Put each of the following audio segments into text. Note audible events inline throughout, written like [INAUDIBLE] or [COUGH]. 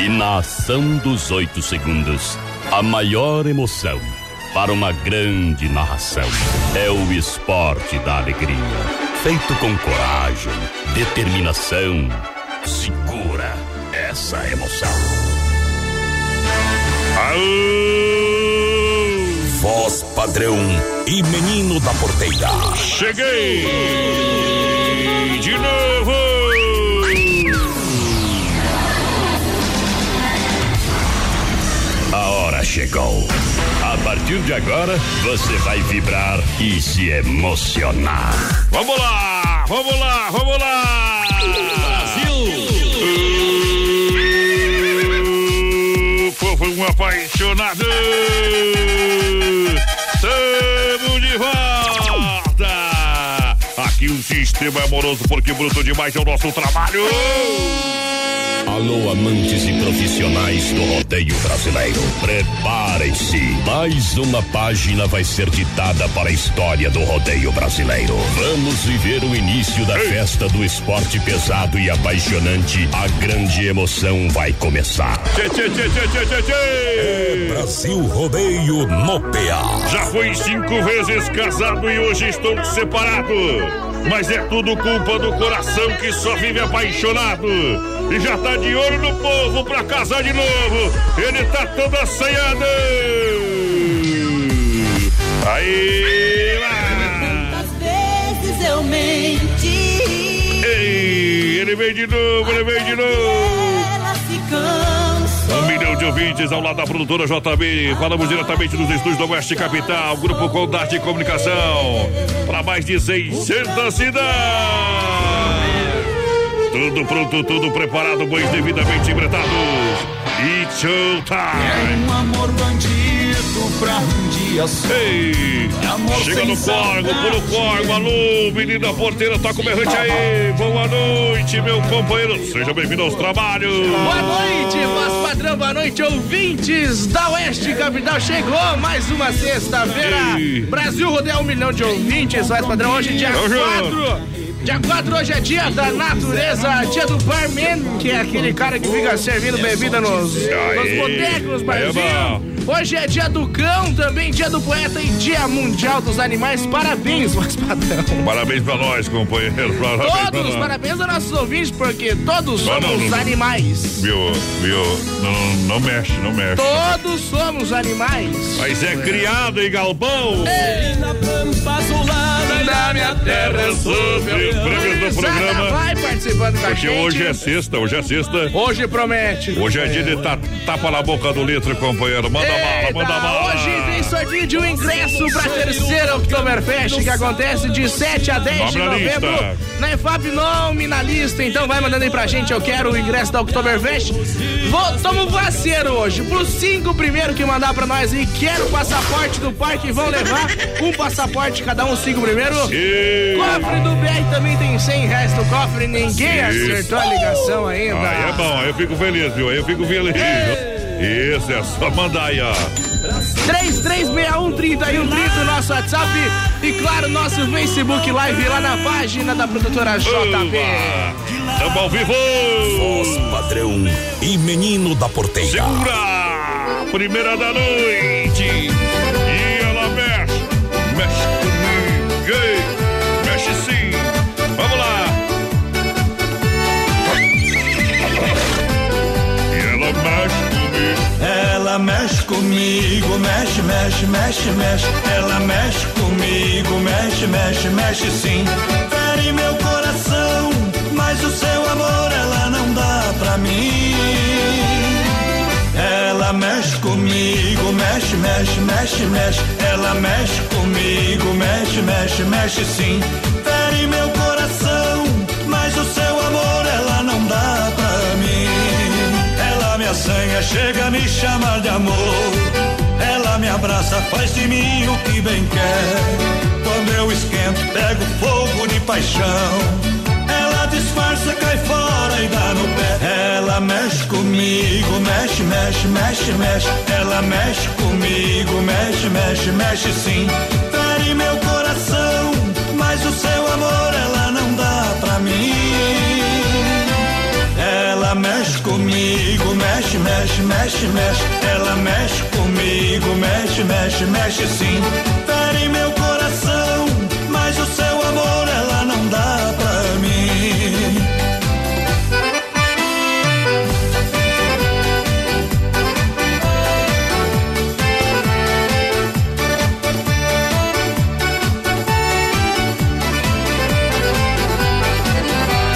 E na ação dos oito segundos, a maior emoção para uma grande narração é o esporte da alegria. Feito com coragem, determinação, segura essa emoção. Aô! Voz padrão e menino da porteira. Cheguei! De novo! Chegou. A partir de agora, você vai vibrar e se emocionar. Vamos lá, vamos lá, vamos lá! Brasil! Povo um apaixonado! Estamos de volta! Aqui o sistema é amoroso porque bruto demais é o nosso trabalho! Alô, amantes e profissionais do rodeio brasileiro. Preparem-se. Mais uma página vai ser ditada para a história do rodeio brasileiro. Vamos viver o início da festa do esporte pesado e apaixonante. A grande emoção vai começar. Tchê, tchê, tchê. É Brasil Rodeio no PA. Já fui cinco vezes casado e hoje estou separado. Mas é tudo culpa do coração que só vive apaixonado. E já tá de olho no povo pra casar de novo. Ele tá todo assanhado. Aí lá. Quantas vezes eu menti? Ei, ele vem de novo, ele vem de novo. Um milhão de ouvintes ao lado da produtora JB. Falamos diretamente dos estúdios do Oeste Capital, Grupo Condade de Comunicação. Para mais de 600 cidades. Tudo pronto, tudo preparado, bois devidamente embretados. It's showtime. Um amor bandido pra um dia só. Ei, Amor chega no corgo, pula o corgo. Alô, menina porteira, toca o berrante aí. Boa noite, meu companheiro. Seja bem-vindo aos trabalhos. Boa noite, voz padrão, boa noite, ouvintes da Oeste Capital. Chegou mais uma sexta-feira. Ei. Brasil rodeia um milhão de ouvintes, voz padrão. Hoje, dia Tamo junto. 4. Dia 4 hoje é dia da natureza, dia do barman, que é aquele cara que fica servindo bebida nos, nos botecos, nos é barzinhos. Hoje é dia do cão, também dia do poeta e dia mundial dos animais. Parabéns, voz padrão. Parabéns pra nós, companheiro. Parabéns pra Todos, nós. parabéns aos nossos ouvintes, porque todos somos não, não. animais. Viu, viu? Não, não mexe, não mexe. Todos somos animais. Mas é criado em galpão. Na pampa azulada Da minha terra eu sou Prêmios do programa. Participando com a Porque gente. hoje é sexta, hoje é sexta. Hoje promete. Hoje é dia de ta- tapa na boca do litro, companheiro. Manda bala, Eita, manda bala. Hoje tem sorteio de um ingresso pra terceira Oktoberfest que acontece de 7 a 10 de novembro lista. na EFAP nome na lista. Então vai mandando aí pra gente. Eu quero o ingresso da Oktoberfest. Vou, tamo vaceiro hoje. Pros cinco primeiro que mandar pra nós aí, quero o passaporte do parque. Vão levar um passaporte cada um, cinco primeiro. E... Cofre do BR também tem 100 reais no cofre. Ninguém acertou a ligação ainda. Aí é bom, aí eu fico feliz, viu? Aí eu fico feliz. Isso, é só mandar aí, ó. 33613130, nosso WhatsApp e claro, nosso Facebook Live lá na página da produtora. Oba! Tamo ao vivo! Voz padrão e menino da porteira. Segura! Primeira da noite! Ela mexe comigo, mexe, mexe, mexe, mexe. Ela mexe comigo, mexe, mexe, mexe sim. Fere meu coração, mas o seu amor ela não dá pra mim. Ela mexe comigo, mexe, mexe, mexe, mexe. Ela mexe comigo, mexe, mexe, mexe sim. Chega a me chamar de amor. Ela me abraça, faz de mim o que bem quer. Quando eu esquento, pego fogo de paixão. Ela disfarça, cai fora e dá no pé. Ela mexe comigo, mexe, mexe, mexe, mexe. Ela mexe comigo, mexe, mexe, mexe sim. Fere meu coração, mas o seu amor ela não dá pra mim. Ela mexe comigo, mexe, mexe, mexe, mexe. Ela mexe comigo, mexe, mexe, mexe sim. Fere meu coração, mas o seu amor ela não dá pra mim.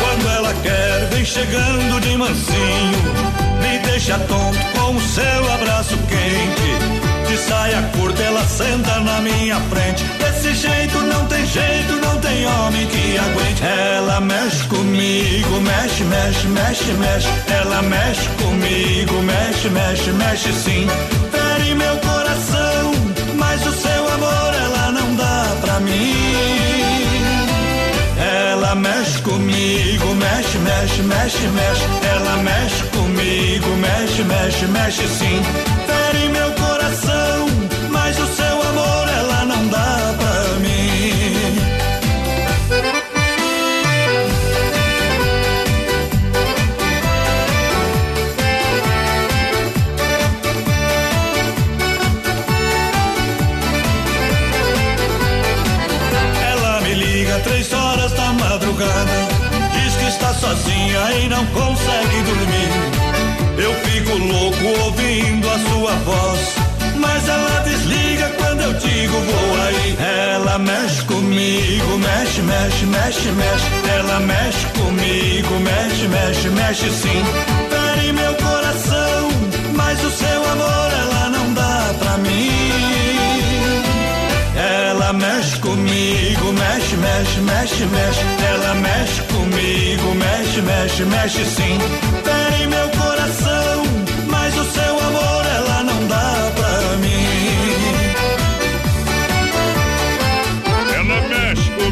Quando ela quer, vem chegando mansinho. Me deixa tonto com o seu abraço quente. De saia curta, ela senta na minha frente. Desse jeito não tem jeito, não tem homem que aguente. Ela mexe comigo, mexe, mexe, mexe, mexe. Ela mexe comigo, mexe, mexe, mexe sim. Fere meu coração, mas o seu amor ela não dá pra mim. Ela mexe comigo, mexe, mexe, mexe, mexe. Ela mexe comigo, mexe, mexe, mexe sim. Fico louco ouvindo a sua voz. Mas ela desliga quando eu digo vou aí. Ela mexe comigo, mexe, mexe, mexe, mexe. Ela mexe comigo, mexe, mexe, mexe sim. Fere meu coração, mas o seu amor ela não dá pra mim. Ela mexe comigo, mexe, mexe, mexe, mexe. Ela mexe comigo, mexe, mexe, mexe sim. Fere meu coração,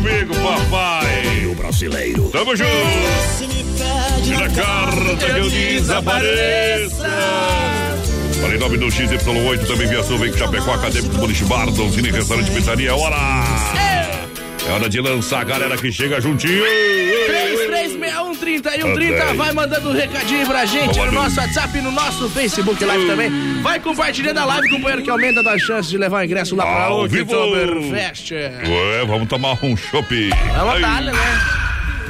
comigo, papai. O brasileiro. Tamo junto. E na carta que eu desapareça. Em nome do XY8, também via Sul, vem Chapecó, Acadêmico Boliche Bar, Donzini, Restaurante Pizzaria. É hora! É hora de lançar a galera que chega juntinho. 33613130, vai mandando um recadinho pra gente no nosso WhatsApp e no nosso Facebook Live também. Vai compartilhando a live, companheiro, que aumenta a chance de levar o ingresso lá pra Ao. Oktoberfest. Ué, vamos tomar um chopp. É uma Ai, talha, né?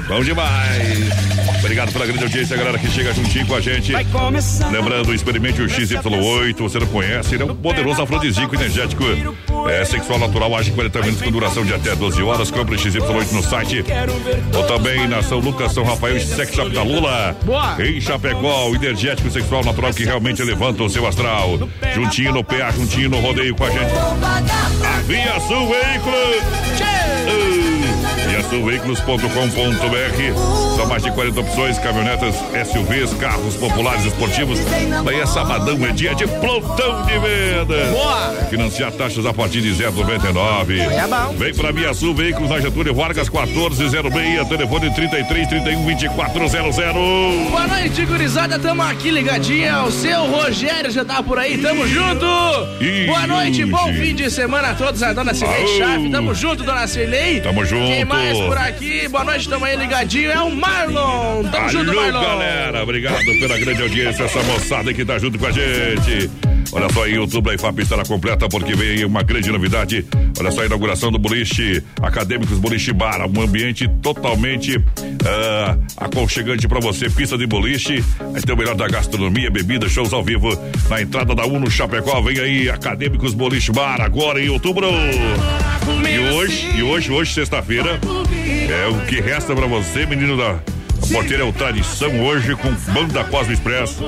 Bom demais. Obrigado pela grande audiência, galera que chega juntinho com a gente. Lembrando, experimente o XY8, você não conhece, ele é um poderoso afrodisíaco energético. É sexual natural, age 40 minutos com duração de até 12 horas. Compre XY8 no site. Ou também na São Lucas, São Rafael e Sex Shop da Lula. Boa. Em Chapecó, o energético sexual natural que realmente levanta o seu astral. Juntinho no PA, juntinho no rodeio com a gente. A Via Sul Veículos. ViaSulVeículos.com.br São mais de 40 opções, caminhonetas, SUVs, carros populares esportivos. Daí é sabadão, é dia de plantão de vendas. Boa. Financiar taxas a partir de 0,99. É bom. Vem pra Via Sul Veículos na Getúlio Vargas 1406, telefone 33 31 2400. Boa noite, gurizada. Tamo aqui ligadinha. O seu Rogério já tá por aí. Tamo junto. Boa noite, bom fim de semana a todos. A dona Cirlei. Chave. Tamo junto, dona Cirlei. Tamo junto. Quem mais por aqui? Boa noite, tamo aí ligadinho. É o Marlon. Tamo junto, Alô, Marlon. galera. Obrigado pela grande audiência, essa moçada que tá junto com a gente. Olha só aí, o YouTube da IFAP estará completa porque vem aí uma grande novidade. Olha só a inauguração do Boliche Acadêmicos Boliche Bar, um ambiente totalmente ah, aconchegante pra você, pista de boliche, vai ter o melhor da gastronomia, bebida, shows ao vivo na entrada da Uno Chapecó. Vem aí Acadêmicos Boliche Bar agora em outubro. E hoje, e hoje, hoje, sexta-feira, é o que resta pra você, menino da Porteira é o tradição hoje com Banda Cosmo Express.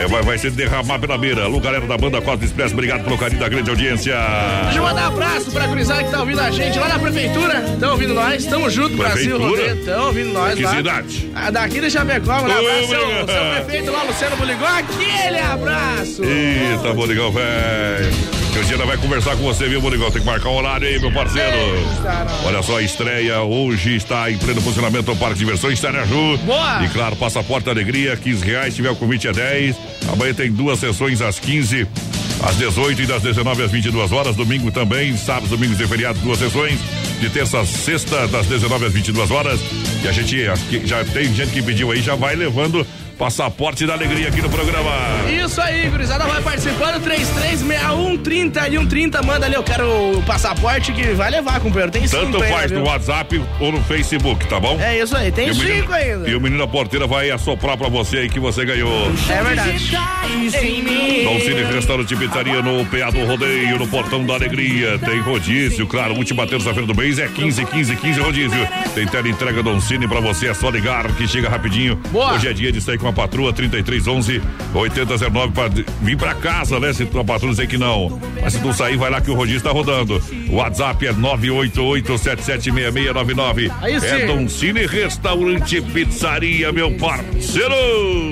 É, vai, vai ser derramar pela beira. Alô, galera da Banda Cosmo Express, obrigado pelo carinho da grande audiência. Deixa eu mandar um abraço pra gurizada que tá ouvindo a gente lá na prefeitura. Estão ouvindo nós, tamo junto, Brasil Rodeio. Estão ouvindo nós que lá. cidade? Ah, daqui de Chapecó, um abraço, seu, seu prefeito lá, Luciano Buligó, aquele abraço. Eita, Buligão, velho. Cristiana vai conversar com você, viu, Bonigão? Tem que marcar um horário aí, meu parceiro. Olha só, a estreia hoje está em pleno funcionamento o Parque de Diversões Ju. Boa! E claro, passaporte alegria, 15 reais, tiver o convite é 10. Amanhã tem duas sessões às 15 às 18 e das 19 às 22 horas. Domingo também, sábado, domingos e feriado, duas sessões. De terça a sexta, das 19 às 22 horas. E a gente já tem gente que pediu aí, já vai levando Passaporte da Alegria aqui no programa. Isso aí, gurizada, vai participando. 3361 30 e 130. Manda ali, eu quero o passaporte que vai levar, companheiro. Tem cinco Tanto faz no WhatsApp ou no Facebook, tá bom? É isso aí, tem cinco ainda. E o menino da porteira vai assoprar pra você aí que você ganhou. É verdade. Dom Cine Restaurante Pizzaria no PA do Rodeio, no Portão da Alegria. Tem rodízio, claro, última terça-feira do mês é 15, 15, 15 rodízio. Tem tela entrega Dom Cine pra você, é só ligar que chega rapidinho. Boa. Hoje é dia de sair com a patroa 3311 8009 para vir para casa, né? Se tua patroa dizer que não. Mas se tu sair, vai lá que o rodízio está rodando. O WhatsApp é 988776699. Aí sim. É Doncini Restaurante Pizzaria, meu parceiro.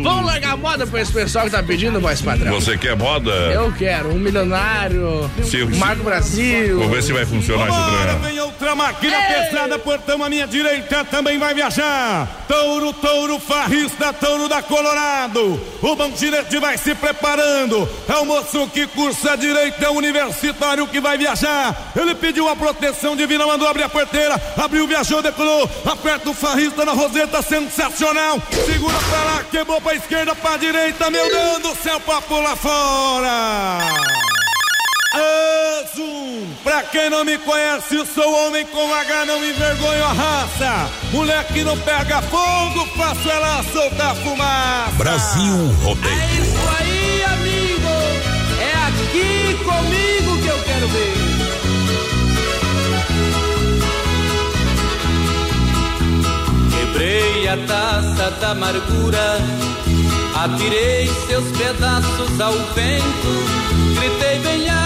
Vamos largar moda para esse pessoal que tá pedindo, voz padrão. Você quer moda? Eu quero. Um milionário. Se, Marco Brasil. Vamos ver se vai funcionar esse trem. Vem outra máquina Ei. pesada, portão à minha direita também vai viajar. Touro, touro, farrista, touro da Colorado. O Bandirete vai se preparando. É o moço que cursa direito, é o universitário que vai viajar. Ele pediu a proteção divina, mandou abrir a porteira. Abriu, viajou, decolou. Aperta o farrista na roseta, sensacional. Segura pra lá, quebrou pra esquerda, pra direita. Meu Deus do céu, pra pular fora. Azul. Pra quem não me conhece, sou homem com H, não me envergonho a raça. Moleque não pega fogo, faço ela soltar fumaça. Brasil Rodeio. Quebrei a taça da amargura, atirei seus pedaços ao vento, gritei bem alto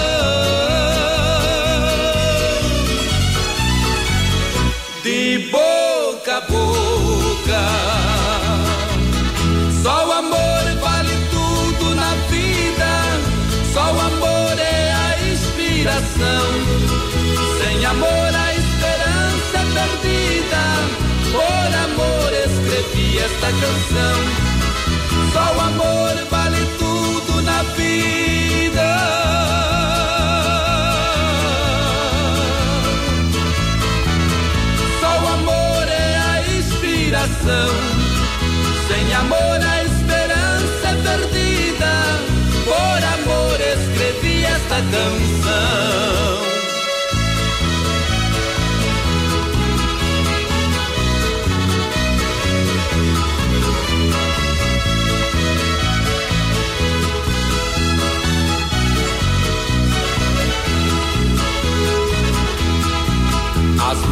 Canção. Só o amor vale tudo na vida. Só o amor é a inspiração. Sem amor a esperança é perdida. Por amor escrevi esta canção.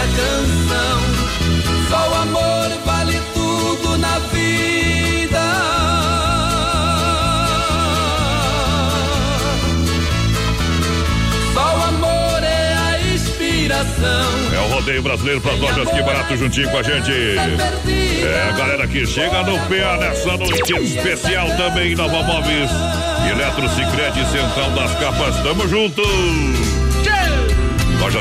Canção. Só o amor vale tudo na vida. Só o amor é a inspiração. É o rodeio brasileiro para as lojas que barato juntinho com a gente. É a galera que chega no PA nessa noite especial também Nova Móveis. Eletro Central das Capas, tamo junto!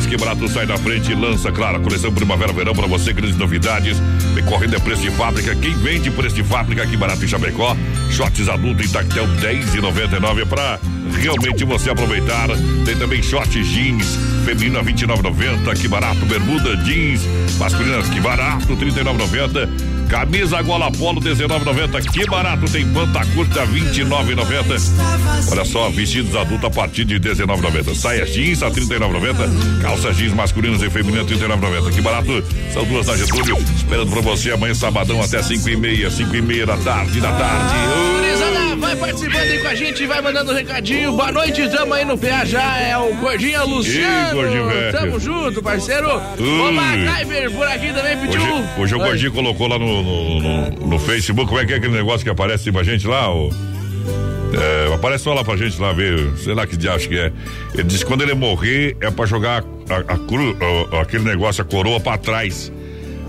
Que barato sai na frente e lança, claro, a coleção Primavera-Verão para você, grandes novidades. Vem correndo é preço de fábrica. Quem vende preço de fábrica aqui barato em Chapecó? Shorts adulto em tactel 10,99 para realmente você aproveitar. Tem também short jeans feminino a 29,90, que barato. Bermuda jeans masculina, que barato, 39,90. Camisa gola polo 19,90. Que barato tem panta curta 29,90. Olha só, vestidos adultos a partir de 19,90. Saia jeans a 39,90. Calça jeans masculinas e femininas 39,90. Que barato. São duas da Getúlio. Esperando pra você amanhã sabadão até 5 e meia, 5 e meia da tarde, da tarde. Vai participando aí com a gente, vai mandando um recadinho. Boa noite, tamo aí no PA já. É o Gordinho Luciano. Ih, Gordinho velho. Tamo junto, parceiro. O MacGyver por aqui também pediu. Hoje, hoje o. Gordinho colocou lá no, no, no- no Facebook, como é que é aquele negócio que aparece pra gente lá? O, é, aparece só lá pra gente lá ver, sei lá que diacho que é. Ele disse que quando ele morrer é pra jogar a, a cru, a- aquele negócio, a coroa pra trás.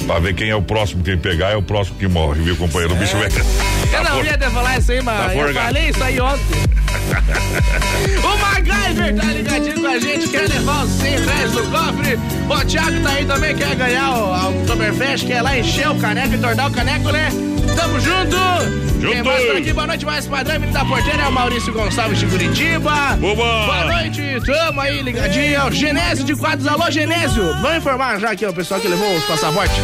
Pra ver quem é o próximo, quem pegar é o próximo que morre, viu, companheiro? O bicho vai. [LAUGHS] Eu não ia até falar isso aí, mas Tá eu falei isso aí ontem. [LAUGHS] o MacGyver tá ligadinho com a gente, quer levar os 100 reais do cofre. O Thiago tá aí também, quer ganhar o Oktoberfest, quer lá encher o caneco e tornar o caneco, né? Tamo junto! Junto! Quem mais por aqui? Boa noite, mais padrão, menino da porteira, é o Maurício Gonçalves de Curitiba. Boa! Boa noite, tamo aí ligadinho. É Genésio de Quadros. Alô, Genésio! Vamos informar já aqui, ó, o pessoal que levou os passaportes.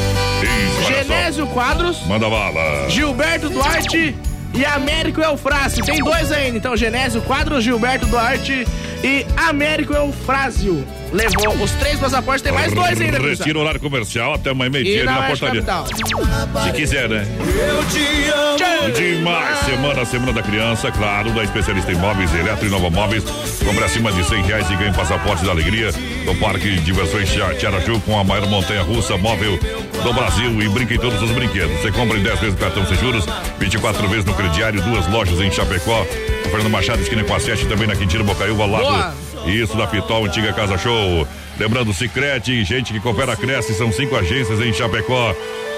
Isso. Genésio Quadros. Manda bala. Gilberto Duarte e Américo Eufrásio. Tem dois ainda, então Genésio Quadros, Gilberto Duarte e Américo Eufrásio. Levou os três passaportes, tem mais dois ainda, Retira o horário comercial até amanhã E meio-dia na portaria. Se quiser, né? Eu te amo. Demais, semana, semana da criança, claro, da especialista em móveis, eletro e nova móveis. Compre acima de 100 reais e ganhe passaporte da alegria no Parque de Diversões Tia- Tiaraju com a maior montanha russa móvel do Brasil e brinque em todos os brinquedos. Você compra em 10 vezes no cartão sem juros, 24 vezes no crediário, duas lojas em Chapecó, Fernando Machado, esquina com a 7, também na Quintino Bocaiúva, ao lado. Boa. Isso da Pitol, antiga Casa Show. Lembrando, Cicrete, gente que coopera, cresce, são cinco agências em Chapecó.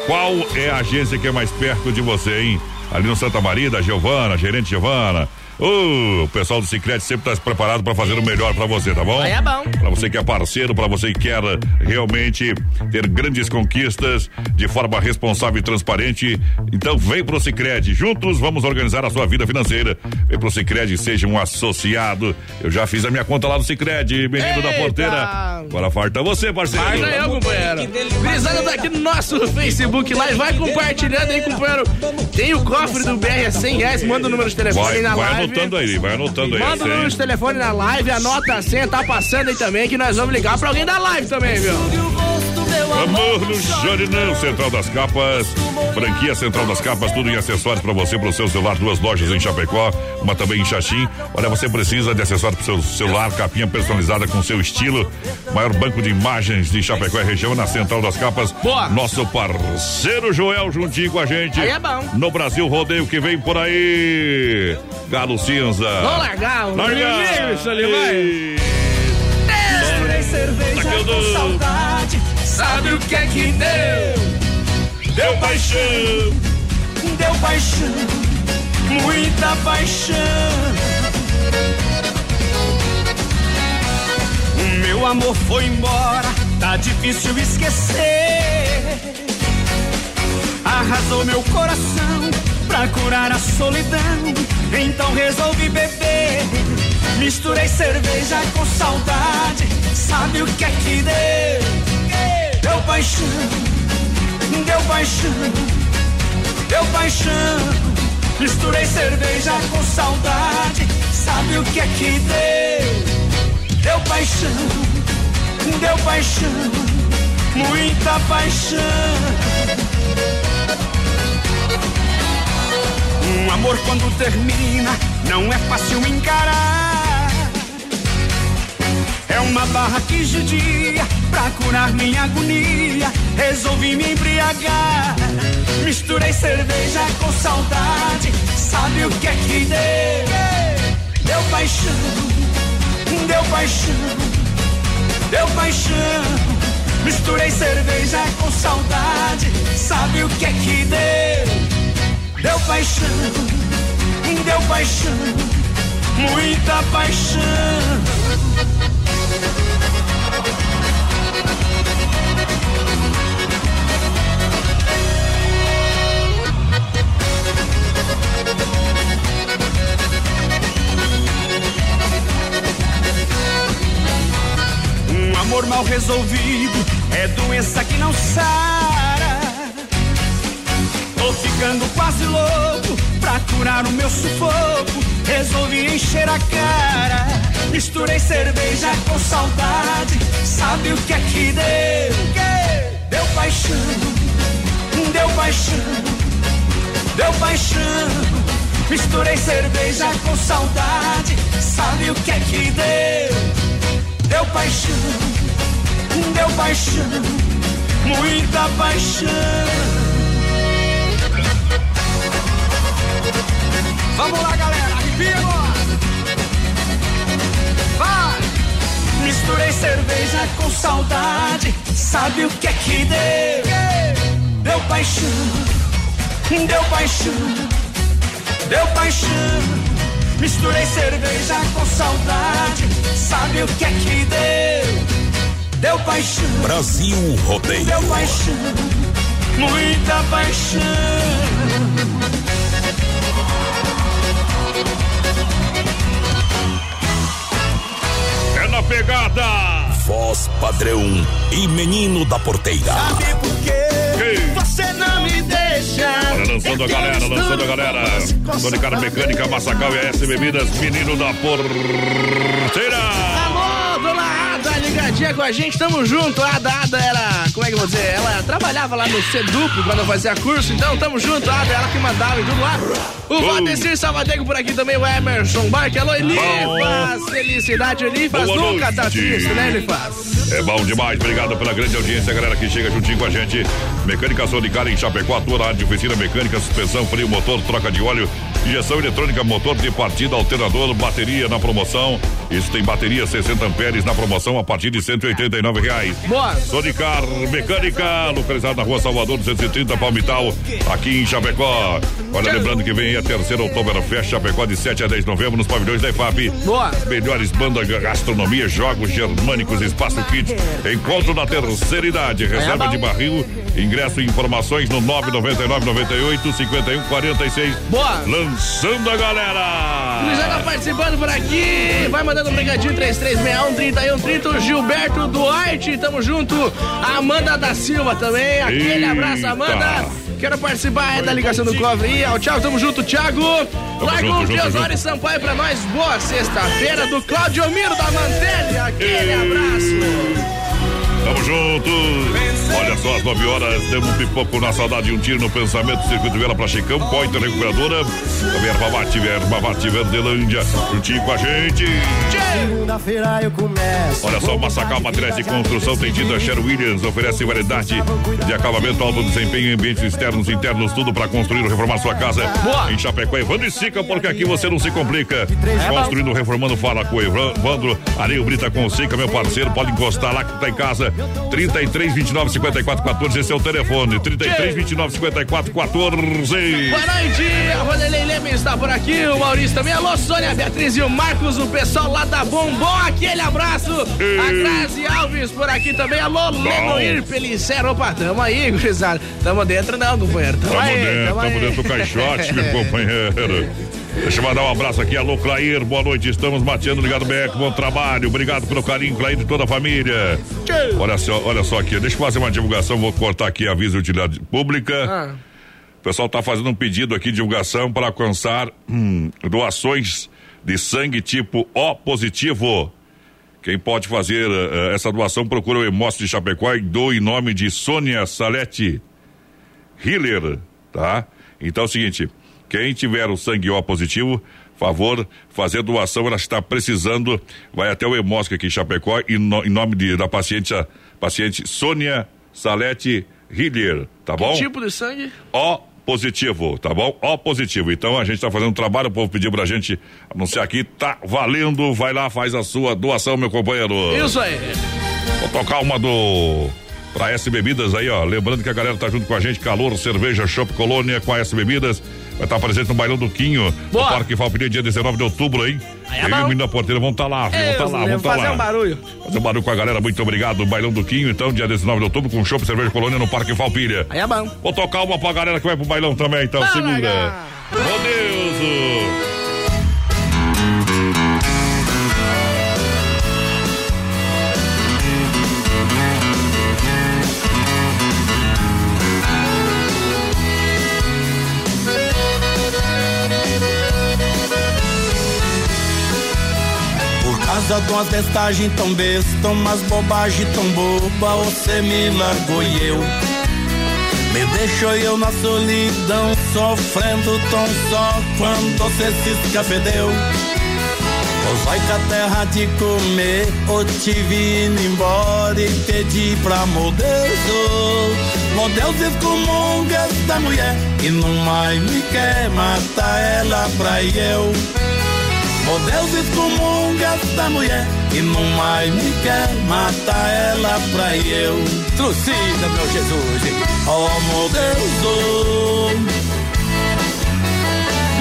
Qual é a agência que é mais perto de você, hein? Ali no Santa Maria, da Giovana, gerente Giovana. Uh, o pessoal do Cicrete sempre está preparado para fazer o melhor para você, tá bom? Aí é bom. Para você que é parceiro, para você que quer realmente ter grandes conquistas de forma responsável e transparente, então vem pro Cicred. Juntos vamos organizar a sua vida financeira. Vem pro Cicred, seja um associado. Eu já fiz a minha conta lá no Cicred, menino da porteira. Agora falta você, parceiro. Aí, eu, companheiro. Grisada tá aqui no nosso Facebook Live. Vai compartilhando aí, companheiro. Tem o cofre do BR, é 100 reais. Manda o número de telefone Vai, aí na vai live. Anotando aí, vai anotando aí. Manda o essa número de telefone na live, anota a senha, tá passando aí também, que nós vamos ligar pra alguém da live também, viu? Amor no Jorinão, Central das Capas, franquia Central das Capas, tudo em acessórios para você, para o seu celular, duas lojas em Chapecó, uma também em Xaxim. Olha, você precisa de acessórios para o seu celular, capinha personalizada com seu estilo, maior banco de imagens de Chapecó e região na Central das Capas. Boa. Nosso parceiro Joel juntinho com a gente. Aí é bom. No Brasil Rodeio que vem por aí. Galo Cinza. Vamos largar o Larga. inimigo, isso ali, vai. Misturei cerveja com saudade. Sabe o que é que deu? Deu paixão. Deu paixão, muita paixão. O meu amor foi embora, tá difícil esquecer. Arrasou meu coração pra curar a solidão. Então resolvi beber. Misturei cerveja com saudade. Sabe o que é que deu? Deu paixão, deu paixão, deu paixão. Misturei cerveja com saudade. Sabe o que é que deu? Deu paixão, deu paixão, muita paixão. Um amor quando termina não é fácil encarar. É uma barra que judia pra curar minha agonia. Resolvi me embriagar. Misturei cerveja com saudade. Sabe o que é que deu? Deu paixão, deu paixão, deu paixão. Misturei cerveja com saudade. Sabe o que é que deu? Deu paixão, deu paixão, muita paixão. Mal resolvido é doença que não sara. Tô ficando quase louco pra curar o meu sufoco. Resolvi encher a cara. Misturei cerveja com saudade. Sabe o que é que deu? Deu paixão, deu paixão, deu paixão. Misturei cerveja com saudade. Sabe o que é que deu? Deu paixão, deu paixão, muita paixão. Vamos lá, galera, agora. Vai! Misturei cerveja com saudade. Sabe o que é que deu? Deu paixão, deu paixão, deu paixão. Misturei cerveja com saudade. Sabe o que é que deu? Deu paixão. Brasil Rodeio. Deu paixão. Muita paixão. Pegada. Voz padrão e menino da porteira. Sabe por quê? Você não me deixa. Olha, lançando a galera, lançando a galera. Tony Cara Mecânica, Massacal e S Bebidas, menino da porteira. Alô, dona Ada, ligadinha com a gente, tamo junto. A Ada, Ada era, como é que eu vou dizer? Ela trabalhava lá no Sedup quando eu fazia curso, então tamo junto, Ada, ela que mandava e tudo lá. O Valdecir Salvadego por aqui também, o Emerson Barque. Alô, Elifas, felicidade, Elifas. Boa Nunca tá triste, né, Elifas? É bom demais, obrigado pela grande audiência, galera que chega juntinho com a gente. Mecânica Sonicar em Chapecó, atua na área de oficina mecânica, suspensão, freio, motor, troca de óleo, injeção eletrônica, motor de partida, alternador, bateria na promoção. Isso tem bateria 60 amperes na promoção a partir de 189 reais. Boa. Sonicar Mecânica, localizado na rua Salvador 230, Palmital, aqui em Chapecó. Olha, lembrando que vem aí a terceira Oktoberfest Chapecó de 7 a 10 de novembro nos pavilhões da IFAP. Boa. Melhores bandas, gastronomia, jogos germânicos, espaço kit. Encontro na terceira idade. Reserva de barril. Ingresso e informações no 999 98 51 46. Boa. Lançando a galera. Luizão tá participando por aqui. Vai mandando um brigadinho 3361 3130. O Gilberto Duarte, tamo junto. A Amanda da Silva também. Aquele Eita. abraço, Amanda. Quero participar é da ligação do cofre aí. Ó, Tchau, tamo junto, Thiago. Larga junto, o Teosório Sampaio pra nós. Boa sexta-feira do Claudio Miro da Mantelha. Aquele abraço. Tamo junto. Olha só, às 9 horas, temos um pipoco na saudade e um tiro no pensamento. Circuito Vela pra Chicão, Pointer Recuperadora. Também Erva Mate, Erva Mate Verdelândia. Juntinho com a gente. Segunda-feira eu começo. Olha só, Massacal Materiais de Construção tem tido a Sher Williams, oferece variedade de acabamento, alto desempenho, ambientes externos e internos, tudo para construir ou reformar sua casa. Boa. Em Chapecó, Evandro e Sica, porque aqui você não se complica. Construindo, reformando, fala com o Evandro, Areio Brita com o Sica, meu parceiro, pode encostar lá que tá em casa. 33 29 54 14, esse é o telefone. 33 29 54 14. Boa noite, a Vanderlei Leme está por aqui, o Maurício também. Alô, Sônia Beatriz e o Marcos, o pessoal lá da Bombom, aquele abraço. A Grazi Alves por aqui também. Alô, Lenoir Pelicero. Opa, tamo aí, gurizada. Tamo dentro não, [LAUGHS] companheiro. Tamo, Tamo aí, dentro, tamo tamo dentro do caixote, meu companheiro. Deixa eu mandar um abraço aqui, alô Clair, boa noite, estamos mateando, ligado Beck, bom trabalho, obrigado pelo carinho, Clair, de toda a família. Olha só, olha só aqui, deixa eu fazer uma divulgação, vou cortar aqui aviso de utilidade pública. Ah, O pessoal está fazendo um pedido aqui de divulgação para alcançar hum, doações de sangue tipo O positivo. Quem pode fazer eh, essa doação, procura o Hemócio de Chapecó e doe em nome de Sônia Salete Hiller, tá? Então é o seguinte, quem tiver o sangue O positivo, favor, fazer doação, ela está precisando, vai até o Emosca aqui em Chapecó, em, no, em nome de, da paciente, a paciente Sônia Salete Hiller, tá bom? Que tipo de sangue? O positivo, tá bom? O positivo. Então a gente tá fazendo um trabalho, o povo pediu pra gente anunciar aqui, tá valendo, vai lá, faz a sua doação, meu companheiro. Isso aí. Vou tocar uma do pra S Bebidas aí, ó. Lembrando que a galera tá junto com a gente, Calor, Cerveja, Shop Colônia com a S Bebidas. Vai estar tá presente no Bailão do Quinho, Boa. no Parque Valpiria, dia 19 de outubro, hein? Aí é Eu e o menino da porteira vamos estar lá, vamos estar lá, vamos estar fazer lá. um barulho. Fazer um barulho com a galera, muito obrigado. Bailão do Quinho, então, dia 19 de outubro, com Shop Cerveja Colônia no Parque Valpilha. Aí é bom. Vou tocar uma pra galera que vai pro bailão também, então, segura. nega. Causa de umas testagens tão besta, umas bobagem tão boba, você me largou e eu. Me deixou eu na solidão, sofrendo tão só quando você se escafedeu. Pois vai que a terra de comer, ou tive indo embora e pedi pra meu Deus, oh, meu Deus excomunga esta mulher e não mais me quer matar ela pra eu. Oh Deus excomunga esta mulher E não mais me quer matar ela pra eu Trucida, meu Jesus Oh meu Deus oh.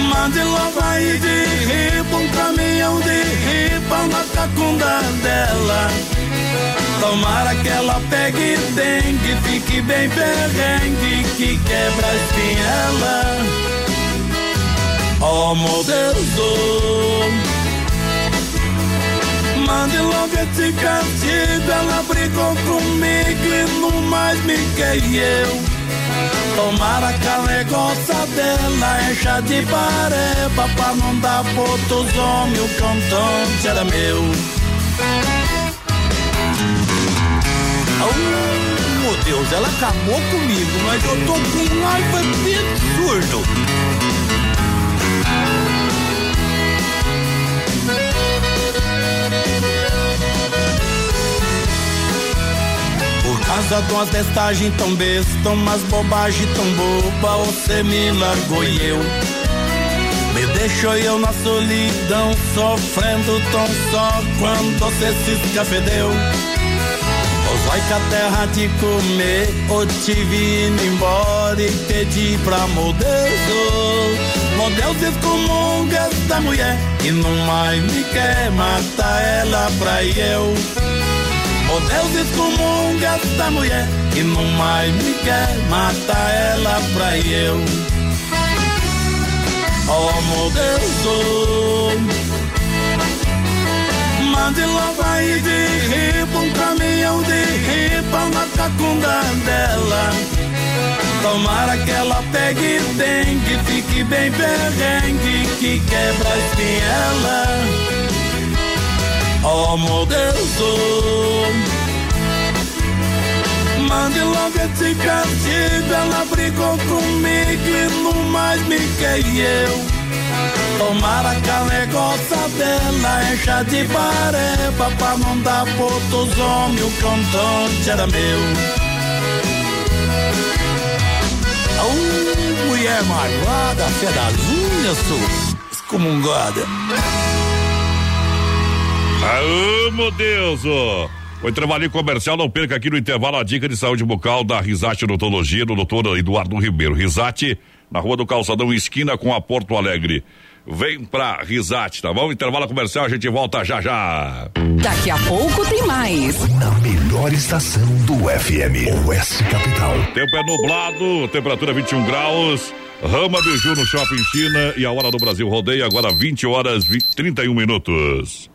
Mande logo aí de ripa Um caminhão de ripa na cacunda dela Tomara que ela pegue dengue Fique bem perrengue Que quebra a espinhela Oh meu Deus, oh. Mande logo esse castigo Ela brigou comigo e não mais me quer Tomara que a negócio dela encha de pareba Pra não dar outros homens o cantante era meu. Oh meu Deus, ela acabou comigo Mas eu tô com raiva absurdo Causa de umas testagens tão besta, umas bobagem tão boba, você me largou e eu. Me deixou eu na solidão, sofrendo tão só quando você se escafedeu. Pois vai que a terra de comer, ou tive indo embora e pedi pra meu Deus, oh, meu Deus excomunga esta mulher e não mais me quer matar ela pra eu. Oh Deus excomunga esta mulher E não mais me quer matar ela pra eu Oh meu Deus. Mande logo aí de ripa Um caminhão de ripa na cacunda dela Tomara que ela pegue dengue Fique bem perrengue Que quebra a espinhela Oh meu Deus, oh. Mande logo esse castigo Ela brigou comigo e não mais me quer e eu. Tomara que a negócio dela encha de pareba Pra não dar pro outros homens o cantante era meu. Oh, mulher malvada, fé das unhas, sou excomungada Aô, meu Deus! O intervalo comercial, não perca aqui no intervalo a dica de saúde bucal da Risate Odontologia, do doutor Eduardo Ribeiro. Risate, na rua do Calçadão, esquina com a Porto Alegre. Vem pra Risate, tá bom? Intervalo comercial, a gente volta já já. Daqui a pouco tem mais. Na melhor estação do FM, Oeste Capital. Tempo é nublado, temperatura 21 graus. Rama Biju no Shopping China e a hora do Brasil rodeia agora 20 horas e 31 minutos.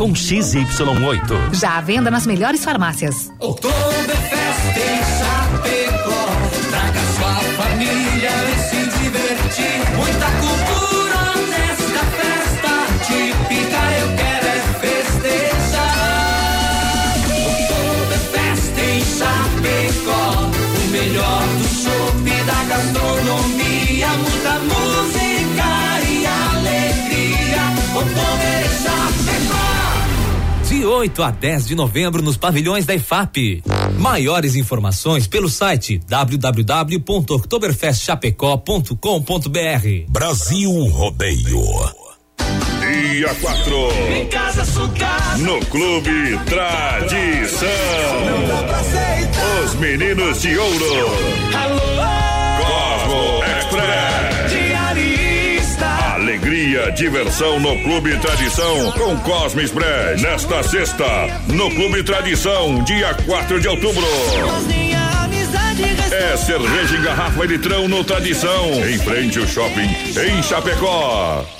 com XY8. Já à venda nas melhores farmácias. Oktoberfest em 8 a 10 de novembro nos pavilhões da IFAP. Maiores informações pelo site www.oktoberfestchapecó.com.br. Brasil Rodeio. Dia 4. Em casa sucar. No Clube Tradição. Os meninos de ouro. Cosmo Diversão no Clube Tradição com Cosmo Express. Nesta sexta, no Clube Tradição, dia 4 de outubro. É cerveja em garrafa e litrão no Tradição, em frente ao shopping, em Chapecó.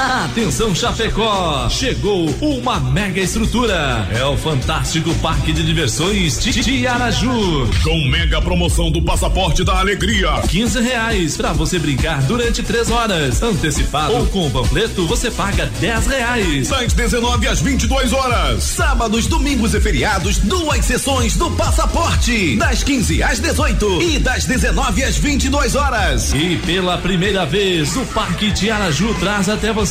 Atenção Chapecó! Chegou uma mega estrutura. É o fantástico Parque de Diversões Tiaraju. Com mega promoção do Passaporte da Alegria. 15 reais pra você brincar durante três horas. Antecipado ou com o panfleto, você paga 10 reais. Das 19 às 22 horas. Sábados, domingos e feriados, duas sessões do Passaporte. Das 15 às 18 e das 19 às 22 horas. E pela primeira vez, o Parque Tiaraju traz até você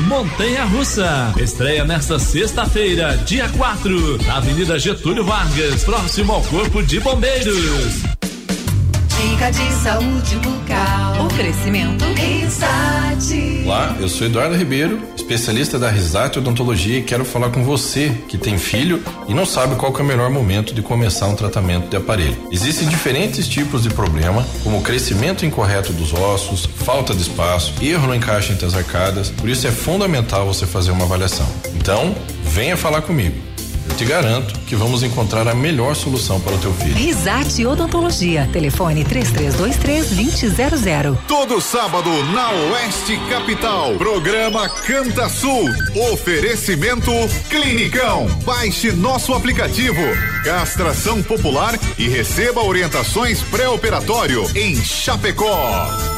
Montanha Russa. Estreia nesta sexta-feira, dia 4, na Avenida Getúlio Vargas, próximo ao Corpo de Bombeiros. Dica de saúde bucal. Oferecimento. Risate. Olá, eu sou Eduardo Ribeiro, especialista da Risate Odontologia e quero falar com você que tem filho e não sabe qual é o melhor momento de começar um tratamento de aparelho. Existem diferentes tipos de problema, como crescimento incorreto dos ossos, falta de espaço, erro no encaixe entre as arcadas, por isso é fundamental você fazer uma avaliação. Então, venha falar comigo. Te garanto que vamos encontrar a melhor solução para o teu filho. Risate Odontologia. Telefone 3323-2000. Todo sábado na Oeste Capital. Programa Canta Sul. Oferecimento Clinicão. Baixe nosso aplicativo. Castração popular e receba orientações pré-operatório em Chapecó.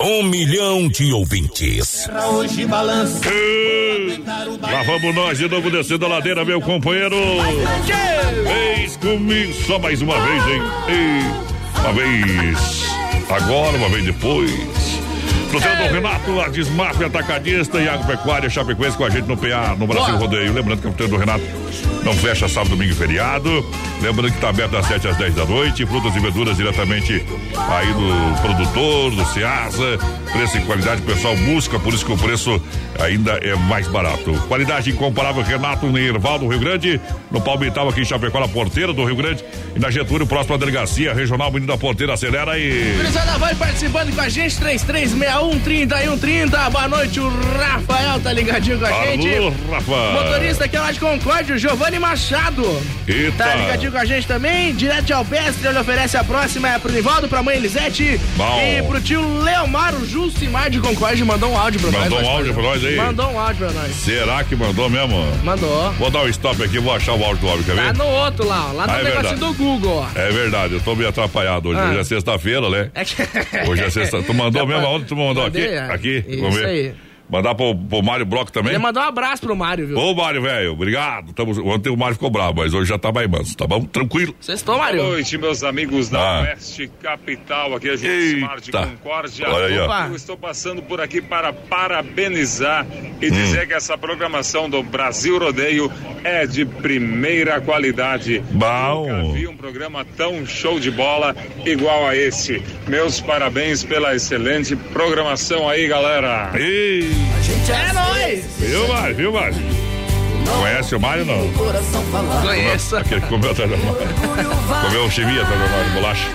Um milhão de ouvintes. Hoje balança. Lá vamos nós de novo descendo a ladeira, meu companheiro. Eis comigo só mais uma vez, hein? E uma vez agora, uma vez depois. Fruteiro do Renato, a Desmaf Atacadista e Agropecuária Chapecoense com a gente no PA, no Brasil Rodeio. Lembrando que a Fruteiro do Renato não fecha sábado, domingo e feriado. Lembrando que está aberto das 7 às 10 da noite. Frutas e verduras diretamente aí do produtor, do Ceasa. Preço e qualidade, o pessoal busca, por isso que o preço ainda é mais barato. Qualidade incomparável, Renato Nerval do Rio Grande. No Palmital aqui em Chapecó, na Porteira do Rio Grande. E na Getúlio, próxima à delegacia regional Menino da Porteira. Acelera aí. Gurizada, vai participando com a gente, 3361 3130. Boa noite, o Rafael tá ligadinho com a Alô, gente. Rafa. Motorista aqui é lá de Concórdia, o Giovanni Machado. Eita. Tá ligadinho com a gente também. Direto de Alpestre, ele oferece a próxima é pro Nivaldo, pra mãe Elisete. Bom. E pro tio Leomar, o Jusimar de Concórdia, mandou um áudio pra Mandou nós. um áudio pra nós aí? Mandou um áudio pra nós. Será que mandou mesmo? Mandou. Vou dar um stop aqui, vou achar o áudio do homem, quer Tá ver? no outro lá, ó, lá no Ah, é negocinho verdade. do Google, ó. É verdade, eu tô meio atrapalhado hoje. Ah. Hoje é sexta-feira, né? É que... Hoje é sexta. Tu mandou [LAUGHS] mesmo pa- aonde tu mandou aqui? É. Aqui? Isso Vamos ver. aí. Mandar pro, pro Mário Bloco também? Ele mandou um abraço pro Mário, viu? Ô, Mário, velho, obrigado. Tamo, ontem o Mário ficou bravo, mas hoje já tá mais manso, tá bom? Tranquilo. Sextou, Mário. Boa noite, meus amigos da Ah. Oeste Capital, aqui a gente Mar de. Concórdia. Olha aí, ó. Opa. Eu estou passando por aqui para parabenizar e Hum. dizer que essa programação do Brasil Rodeio é de primeira qualidade. Bom. Nunca vi um programa tão show de bola igual a esse. Meus parabéns pela excelente programação aí, galera. Ei, É nóis! viu, Mário? Viu, Mário? Conhece o Mário, não? Conheço. Aquele que comeu atrás do armário. Comeu chimia atrás do armário de bolacha.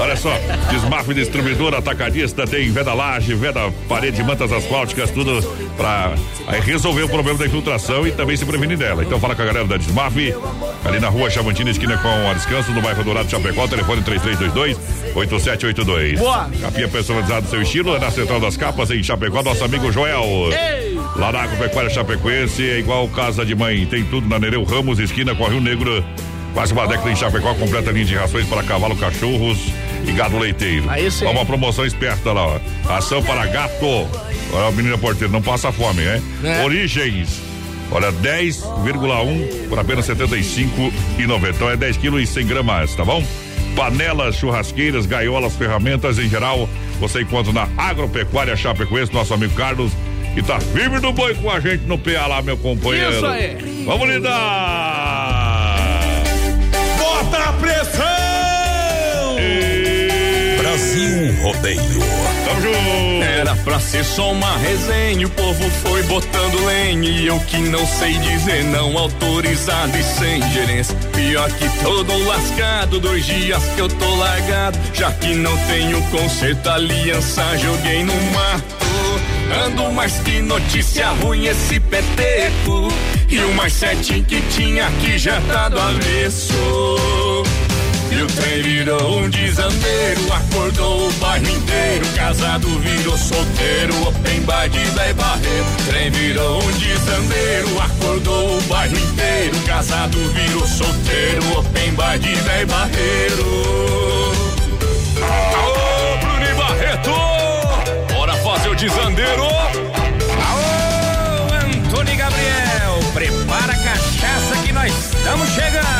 Olha só, Desmaf Distribuidor Atacadista tem veda laje, veda parede, mantas asfálticas, tudo pra aí resolver o problema da infiltração e também se prevenir dela. Então fala com a galera da Desmaf, ali na rua Chavantina, esquina com a Descanso, no bairro Dourado Chapecó, telefone 3322-8782. Boa. Capinha personalizada do seu estilo, é na Central das Capas, em Chapecó, nosso amigo Joel. Ei! Lá na Agropecuária Chapecoense, é igual casa de mãe. Tem tudo na Nereu Ramos, esquina com a Rio Negro. Quase uma década em Chapecó, completa linha de rações para cavalo, cachorros e gado leiteiro. Aí sim. Uma promoção esperta lá, ó. Ação para gato. Olha a menina porteira, não passa fome, né? É. Origens. Olha, 10,1 por apenas R$ 75,90. Então é 10 quilos e 100 gramas, tá bom? Panelas, churrasqueiras, gaiolas, ferramentas em geral, você encontra na Agropecuária Chapecoense, nosso amigo Carlos, que tá firme no boi com a gente no PA lá, meu companheiro. Isso aí. Vamos lidar! Bota a pressão! Brasil Rodeio. Tamo junto! Era pra ser só uma resenha, o povo foi botando lenha e eu que não sei dizer não, autorizado e sem gerência. Pior que todo lascado, dois dias que eu tô largado, já que não tenho conserto, aliança joguei no mato. Ando mais que notícia ruim esse peteco, e o mais certinho que tinha aqui já tá do avesso. E o trem virou um desandeiro, acordou o bairro inteiro. Casado virou solteiro, open bar de Zé Barreiro. Trem virou um desandeiro, acordou o bairro inteiro. Casado virou solteiro, open bar de Zé Barreiro. Bora fazer o desandeiro! Aô, Antônio Gabriel, prepara a cachaça que nós estamos chegando.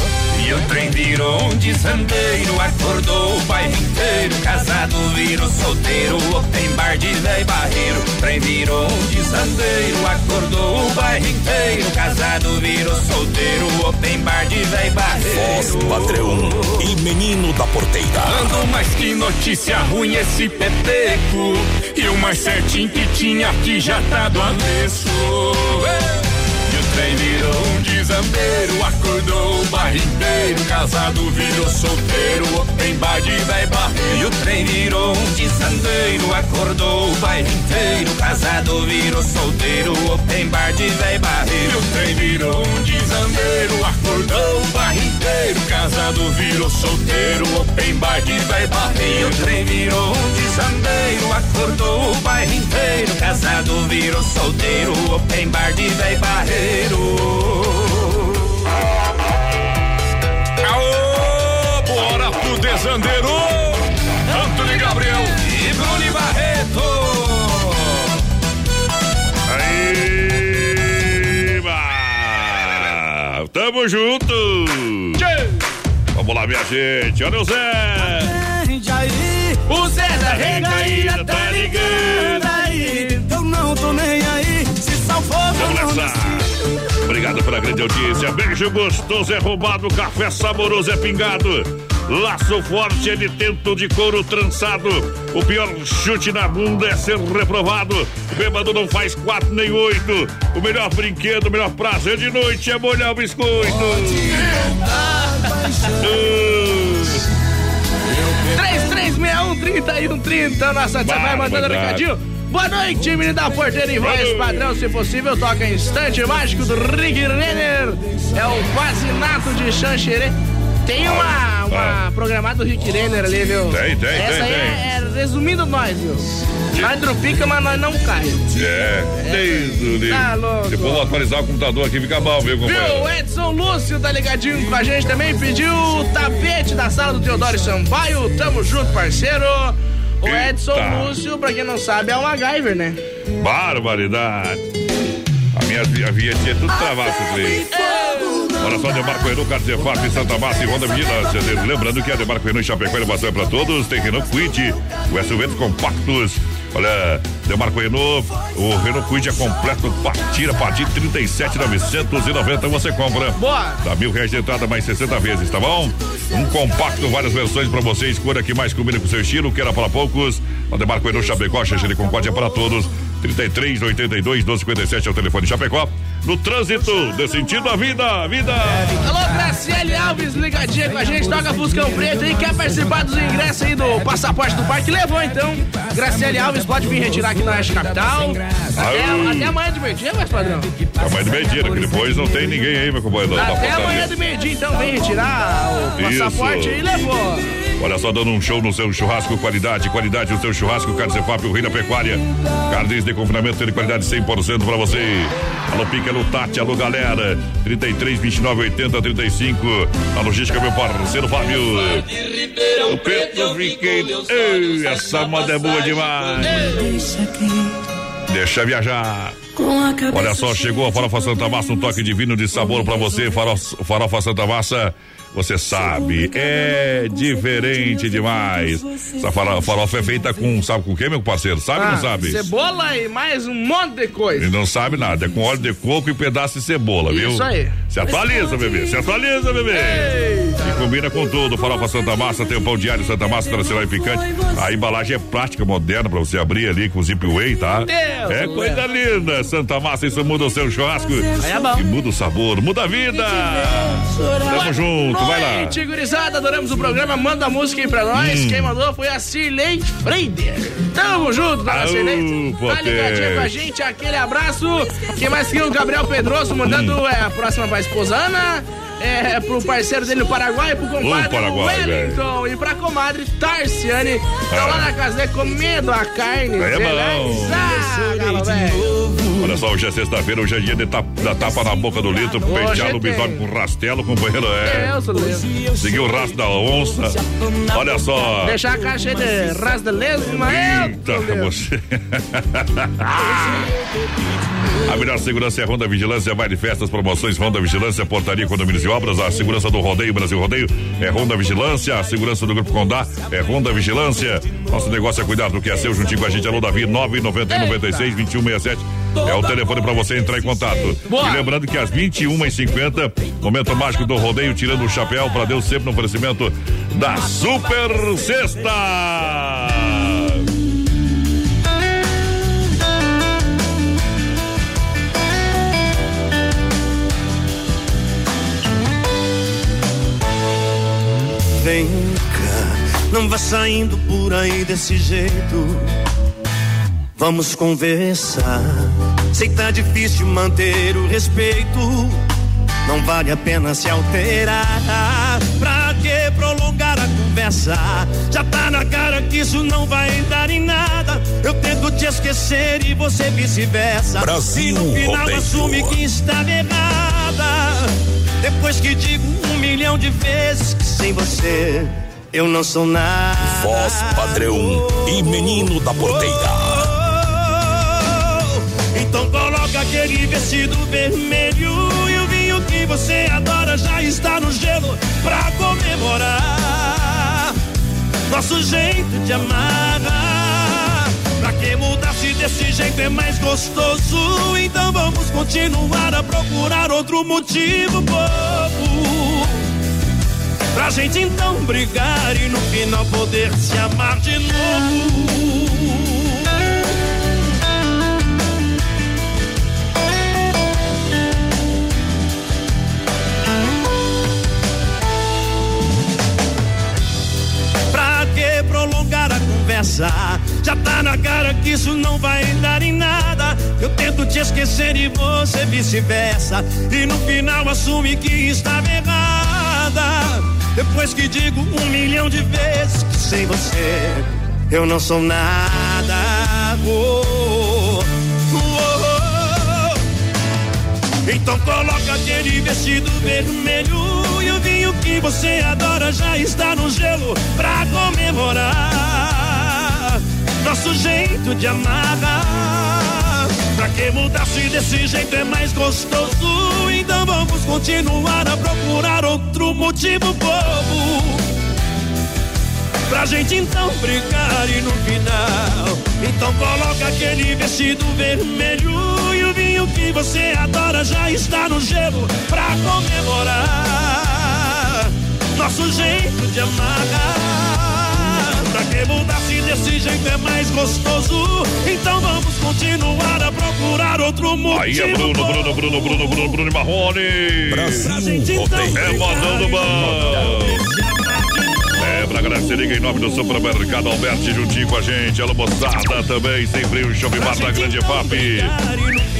E o trem virou um desandeiro, acordou o bairro inteiro. Casado virou solteiro, tem bar de velho barreiro. Trem virou um desandeiro, acordou o bairro inteiro. Casado virou solteiro, tem bar de velho barreiro. Voz padrão e menino da porteira. Ando mais que notícia ruim esse peteco. E o mais certinho que tinha aqui já tá do avesso. E o trem virou um desambeiro, acordou o bairro inteiro. Casado virou solteiro, tem bar de. E o trem virou um desandeiro, acordou o bairro. Casado virou solteiro, tem bar de barreiro. E o trem virou um desandeiro, acordou o bairro. Casado virou solteiro, tem bar de barreiro. E o trem virou um desandeiro, acordou o bairro. Casado virou solteiro, tem bar de véi barreiro. Aô, bora pro desandeiro! Antônio Gabriel e Bruno Barreto. Aí, bah. tamo junto! Vamos lá, minha gente, olha o Zé! o Zé da recaída tá ligando aí. Eu não tô nem aí, se salvou, Vamos nessa! Obrigado pela grande audiência. Beijo gostoso é roubado, café saboroso é pingado. Laço forte é de tento de couro trançado. O pior chute na bunda é ser reprovado. Bêbado não faz quatro nem oito. O melhor brinquedo, o melhor prazer de noite é molhar o biscoito. 3361-3130. Nossa tia vai mandando recadinho. Boa noite, menino da porteira em voz padrão, se possível, toca Instante Mágico do Rick Renner. É o quase nato de Xanxerê. Tem uma, uma programada do Rick Renner ali, viu? Tem, tem, Essa tem, aí tem. É, é resumindo nós, viu? Nós dropica, mas nós não cai. É, desde o Tá louco. Depois vou atualizar o computador aqui, fica bom, viu, companheiro? Viu? O Edson Lúcio tá ligadinho com a gente também. Pediu o tapete da sala do Teodoro Sampaio. Tamo junto, parceiro. O Edson Eita. Lúcio, pra quem não sabe, é um MacGyver, né? Barbaridade. A minha a vinhetinha é tudo travado. Olha só, Demarco Renault, Carlos Efap, Santa Massa e Ronda Avenida. Lembrando que a Demarco Renault em Chapecó é maçã para todos. Tem Renault Quid, o SUVs compactos. Olha, Demarco Renault, o Renault Quid é completo, partida, a partir de 37,990 você compra. Boa! Dá mil reais de entrada mais 60 vezes, tá bom? Um compacto, várias versões pra você. Escolha que mais combina com o seu estilo, que era para poucos. A Demarco Renault Chapecó, Xangere Concórdia é para todos. 33 82 12 57 é o telefone Chapecó. No trânsito, dê sentido à vida, vida. Alô, Graciele Alves, ligadinha com a gente, toca Fuscão Preto aí, quer participar dos ingressos aí do passaporte do parque? Levou então. Graciele Alves pode vir retirar aqui na Oeste Capital. Até, até amanhã de meio-dia, mais padrão. Amanhã de meio-dia, que depois não tem ninguém aí, meu companheiro. Até amanhã de meio-dia, então vem retirar o Isso. passaporte e levou. Olha só, dando um show no seu churrasco, qualidade, qualidade no seu churrasco, Carnes Efap, o rei da pecuária. Carnes de confinamento de qualidade 100% pra você. Alô, Pica, alô, Tati, alô, galera. 33, 29, 80, 35. A logística, meu parceiro Fábio. O Pedro fiquei. Ei, essa moda é boa demais. Deixa viajar. Olha só, chegou a farofa Santa Massa, um toque divino de sabor pra você. Farofa, farofa Santa Massa, você sabe, é diferente demais. Essa faro- farofa é feita com, sabe com o que, meu parceiro? Sabe ou Ah, não sabe? Cebola e mais um monte de coisa. Ele não sabe nada, é com óleo de coco e pedaço de cebola, viu? Isso aí. Se atualiza, bebê, se atualiza, bebê. E combina com tudo. Farofa Santa Massa, tem o pão diário Santa Massa, tradicional e picante. A embalagem é prática, moderna, pra você abrir ali com zip way, tá? Deus é do coisa linda. Santa Massa, isso muda o seu churrasco. Aí é bom. E muda o sabor, muda a vida. Tamo junto, vai lá. Noite, gurizada, adoramos o programa. Manda a música aí pra nós. Hum. Quem mandou foi a Cirlei Freider. Tamo junto, dona Cirlei. Tá ligadinha com a gente, aquele abraço. Quem mais que o Gabriel Pedroso mandando é, a próxima pra esposa Ana. é, pro parceiro dele no Paraguai, pro compadre Paraguai, Wellington e pra comadre Tarciane. Estão lá na casa dele comendo a carne. É bom. Beleza, galo. Olha só, hoje é sexta-feira, hoje é dia de da tapa na boca do litro, tem. bigode com rastelo, companheiro. É. Eu sou mesmo. Seguir o rastro da onça. Olha só. Deixar a caixa de ras de lesma, eu Eita, você. [LAUGHS] A melhor segurança é Ronda Vigilância, baile festas, promoções, Ronda Vigilância, portaria, condomínios e obras. A segurança do rodeio, Brasil Rodeio, é Ronda Vigilância. A segurança do Grupo Condá é Ronda Vigilância. Nosso negócio é cuidar do que é seu, juntinho com a gente. Alô, Davi, 991 96 2167. É o telefone para você entrar em contato. Boa. E lembrando que às 21h50, momento mágico do rodeio, tirando o chapéu para Deus, sempre no oferecimento da Super Sexta. Vem cá, não vá saindo por aí desse jeito. Vamos conversar. Sei que tá difícil manter o respeito. Não vale a pena se alterar. Pra que prolongar a conversa? Já tá na cara que isso não vai dar em nada. Eu tento te esquecer e você vice-versa. Brasil e no final Rodeio. assume que está errada. Depois que digo um milhão de vezes que sem você eu não sou nada. Voz padrão e menino da porteira. Então coloca aquele vestido vermelho e o vinho que você adora já está no gelo pra comemorar nosso jeito de amar. Pra que mudar se desse jeito é mais gostoso? Então vamos continuar a procurar outro motivo, bobo. Pra gente então brigar e no final poder se amar de novo. Conversa? Já tá na cara que isso não vai dar em nada. Eu tento te esquecer e você vice-versa. E no final assume que estava errada. Depois que digo um milhão de vezes que sem você eu não sou nada. Oh, oh, oh. Então coloca aquele vestido vermelho e o vinho que você adora já está no gelo pra comemorar nosso jeito de amar. Pra que mudar se desse jeito é mais gostoso? Então vamos continuar a procurar outro motivo bobo. Pra gente então brigar e no final. Então coloca aquele vestido vermelho e o vinho que você adora já está no gelo pra comemorar nosso jeito de amar. Mudar se desse jeito é mais gostoso? Então vamos continuar a procurar outro motivo. Aí é Bruno, Bruno, Bruno, Bruno, Bruno, Bruno e Marrone. Brasil É modão do bom. É, pra galera se liga em nome do supermercado Alberti juntinho com a gente. Alô, moçada também, sempre o Shopping Bar da Grande FAP.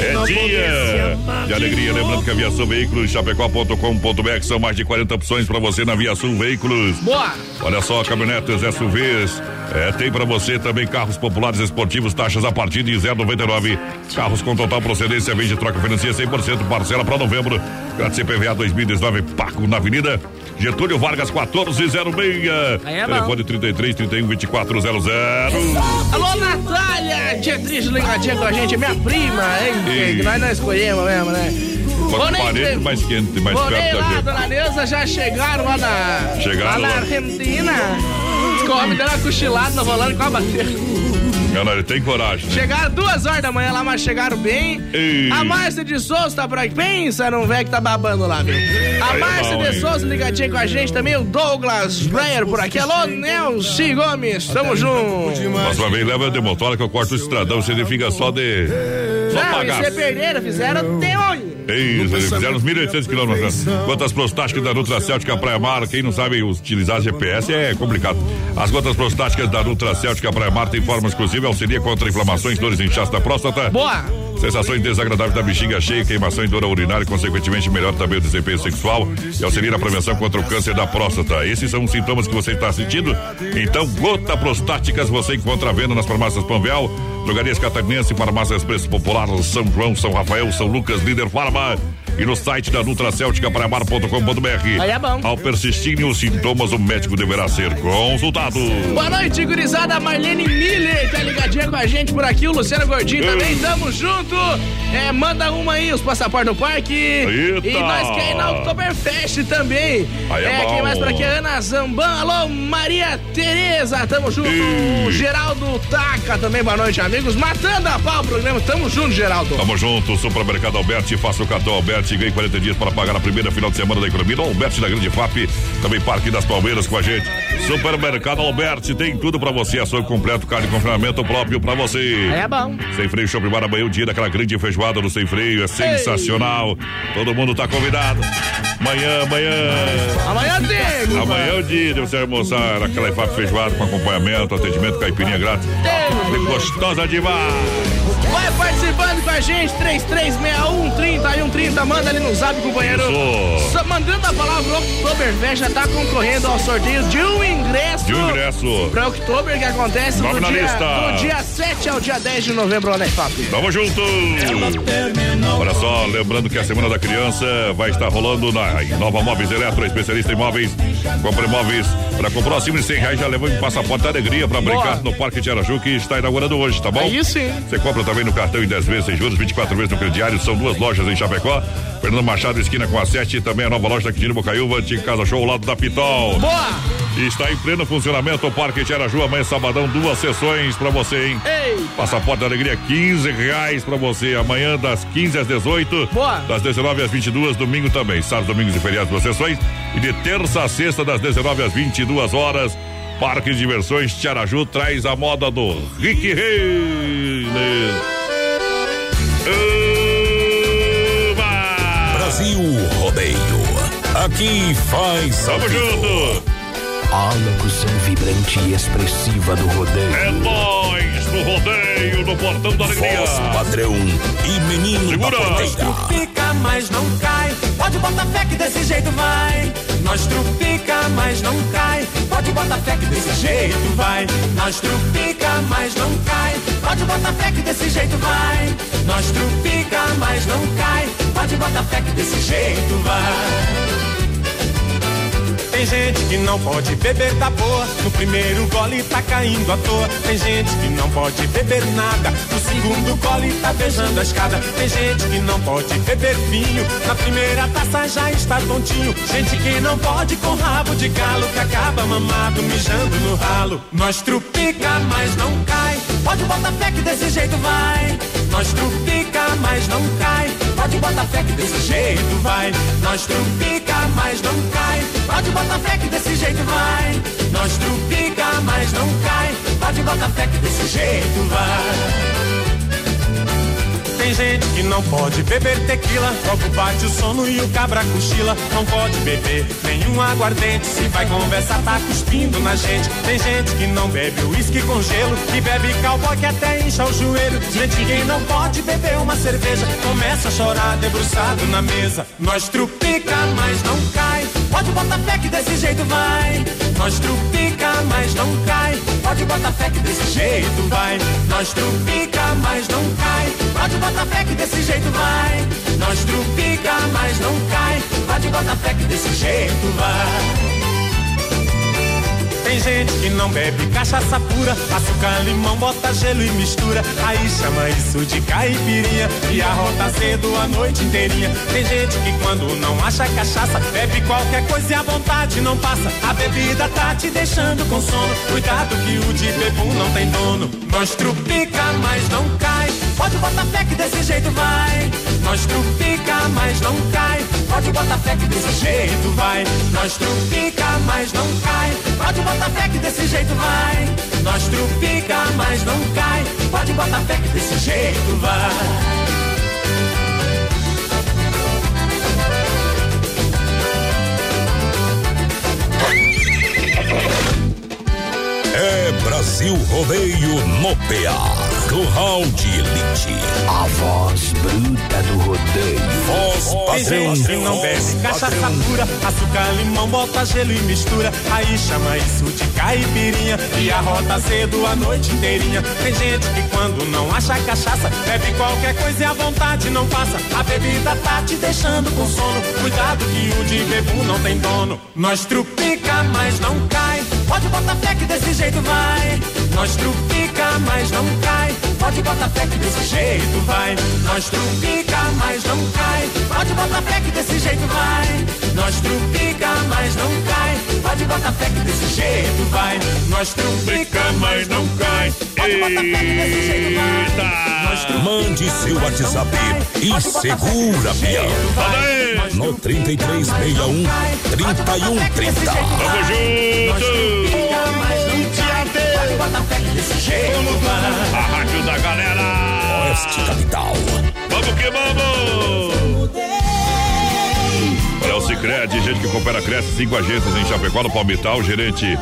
É dia de alegria. Lembrando que a Via Sul Veículos, chapecó.com.br, são mais de 40 opções pra você na Via Sul Veículos. Boa! Olha só, caminhonetes SUVs. É, tem pra você também carros populares esportivos, taxas a partir de 0,99. Carros com total procedência, vem de troca financia 100%, parcela pra novembro. Grátis CPVA 2019, Paco na Avenida Getúlio Vargas 1406. Aí é. Telefone 33 31 2400. Alô, Natália! Dietrich ligadinha com a gente, minha prima, hein? Ei. Que nós não escolhemos mesmo, né? Quanto parede mais quente, mais Vou nem perto da lá, gente. dona Neuza, já chegaram lá na. Chegaram lá na. Argentina. Os homens deram uma cochilada, rolando com a bateria. Ele tem coragem. né? Chegaram duas horas da manhã lá, mas chegaram bem. Ei. A Márcia de Souza tá por aqui. Pensa num velho que tá babando lá, viu? A Aí é Márcia bom, de? Souza ligadinha com a gente também. O Douglas Breyer por aqui. Alô, Nelson Gomes. Tamo junto. Próxima vez leva de motora que eu corto o estradão, você fica só de. Só Não, pagar. e se perderam, fizeram até onde? Isso, eles fizeram uns 1.800 quilômetros. Gotas prostáticas da Nutracéltica Praia Mar. Quem não sabe utilizar GPS é complicado. As gotas prostáticas da Nutracéltica Praia Mar têm forma exclusiva, auxilia contra inflamações, dores e inchaço da próstata. Boa! Sensações desagradáveis da bexiga cheia, queimação e dor urinária, consequentemente melhora também o desempenho sexual e auxilia na prevenção contra o câncer da próstata. Esses são os sintomas que você está sentindo? Então, gota prostáticas você encontra à venda nas farmácias Panvel, drogarias catarinense, farmácias Preço Popular, São João, São Rafael, São Lucas, Líder Farma e no site da Nutracéltica Aí é bom. Ao persistirem os sintomas, o médico deverá ser consultado. Boa noite, gurizada. Marlene Miller tá ligadinha com a gente por aqui. O Luciano Gordinho também. Tamo junto. É, manda uma aí, os passaportes no parque. Eita. E nós quer ir na Oktoberfest também. Aí é quem bom. mais por aqui? Ana Zamban. Alô, Maria Tereza. Tamo junto. O Geraldo Taca também. Boa noite, amigos. Matando a pau o programa. Tamo junto, Geraldo. Tamo junto, Supermercado Alberti, faça o cartão Alberti e ganhe 40 dias para pagar a primeira final de semana da economia. No Alberti da Grande FAP, também Parque das Palmeiras com a gente. Supermercado Alberti tem tudo para você, açougue completo, carne de confinamento próprio para você. É bom. Sem freio, shopping bar amanhã, o dia daquela grande feijoada no Sem Freio, é sensacional. Todo mundo tá convidado. Amanhã, amanhã. Amanhã tem. Amanhã é o dia de você almoçar aquela IFAP feijoada com acompanhamento, atendimento, caipirinha grátis. E gostosa demais. Vai participando com a gente, 3361 30 e 130, manda ali no zap, companheiro. Isso. Só mandando a palavra Oktoberfest já tá concorrendo ao sorteio de um ingresso. De um ingresso. Pra Oktober que acontece Nome do dia, lista. do dia 7 ao dia 10 de novembro na IFAP. Tamo junto! Olha só, lembrando que a Semana da Criança vai estar rolando na Nova Móveis Eletro, especialista em móveis. Compre móveis para comprar acima de 100 reais, já levou um passaporte da alegria para brincar no Parque Tiaraju, que está inaugurando hoje, tá bom? Aí sim. Você compra também no cartão em 10 vezes sem juros, 24 vezes no crediário. São duas lojas em Chapecó. Fernando Machado, esquina com a 7. E também a nova loja da Quintino Bocaiúva, antiga Casa Show, ao lado da Pitol. Boa! Está em pleno funcionamento o Parque Tiaraju. Amanhã, sabadão, duas sessões para você, hein? Ei! Passaporte da Alegria, 15 reais pra você. Amanhã, das 15 às 18. Boa. Das 19 às 22. Domingo também. Sábado, domingos e feriados, duas sessões. E de terça a sexta, das 19 às 22 horas. Parque de Diversões Tiaraju traz a moda do Rick Reis. Brasil Rodeio. Aqui faz. Tamo junto! A locução vibrante e expressiva do rodeio. É nós no rodeio, no Portão da Alegria. Voz padrão e menino Segura. da porteira. Fica, mas não cai. Pode botar fé que desse jeito vai. Nós trupica, mas não cai. Pode botar fé que desse jeito vai. Nós trupica, mas não cai. Pode botar fé que desse jeito vai. Nós trupica, mas não cai. Pode botar fé que desse jeito vai. Tem gente que não pode beber da boa. No primeiro gole tá caindo à toa. Tem gente que não pode beber nada. No segundo gole tá beijando a escada. Tem gente que não pode beber vinho. Na primeira taça já está tontinho. Gente que não pode com rabo de galo. Que acaba mamado mijando no ralo. Nós trupica, mas não cai. Pode botar fé que desse jeito vai. Nós trupica, mas não cai. Pode botar fé que desse jeito vai. Nós trupica, mas não cai. Pode botar fé que desse jeito vai. Nós trupica, mas não cai. Pode botar fé que desse jeito vai. Tem gente que não pode beber tequila, logo bate o sono e o cabra cochila. Não pode beber nenhum aguardente, se vai conversar tá cuspindo na gente. Tem gente que não bebe uísque com gelo e bebe cowboy que até incha o joelho. Gente que não pode beber uma cerveja, começa a chorar debruçado na mesa. Nós trupica, mas não cai. Pode botar fé que desse jeito vai. Nós trupica, mas não cai. Pode botar fé que desse jeito vai. Nós trupica, mas não cai. Pode botar fé que desse jeito vai. Nós trupica, mas não cai. Pode botar fé que desse jeito vai. Tem gente que não bebe cachaça pura, açúcar, limão, bota gelo e mistura. Aí chama isso de caipirinha e arrota cedo a noite inteirinha. Tem gente que quando não acha cachaça, bebe qualquer coisa e a vontade não passa. A bebida tá te deixando com sono. Cuidado que o de bebum não tem dono. Nós trupica, mas não cai. Pode botar fé que desse jeito vai. Nós trupica, mas não cai. Pode botar fé que desse jeito vai. Nós trupica, mas não cai. Pode botar fé que desse jeito vai. Nós trupica, mas não cai. Pode botar fé que desse jeito vai. É Brasil Rodeio no PA. Curral de Elite. A voz bruta do rodeio. Voz padrão. Tem gente que não bebe cachaça pura, açúcar, limão, bota gelo e mistura. Aí chama isso de caipirinha e arrota cedo a noite inteirinha. Tem gente que quando não acha cachaça, bebe qualquer coisa e a vontade não passa. A bebida tá te deixando com sono. Cuidado que o de bebum não tem dono. Nós trupica, mas não cai. Pode botar fé que desse jeito vai. Nós trupica, mas não cai. Pode botar fé que desse jeito vai. Nós trupica, mas não cai. Pode botar fé que desse jeito vai. Nós trupica, mas não cai. Pode botar fé que desse jeito vai. Nós trupica, mas não cai. Pode botar fé que desse jeito vai. Mande seu WhatsApp e segura, peão. No 3361 3130. Tamo junto! Fé que desse jeito vai. A rádio da galera! Oeste Capital. Vamos que vamos! Olha o Cicred, gente que coopera, cresce, cinco agências em Chapecó, no Palmital, gerente,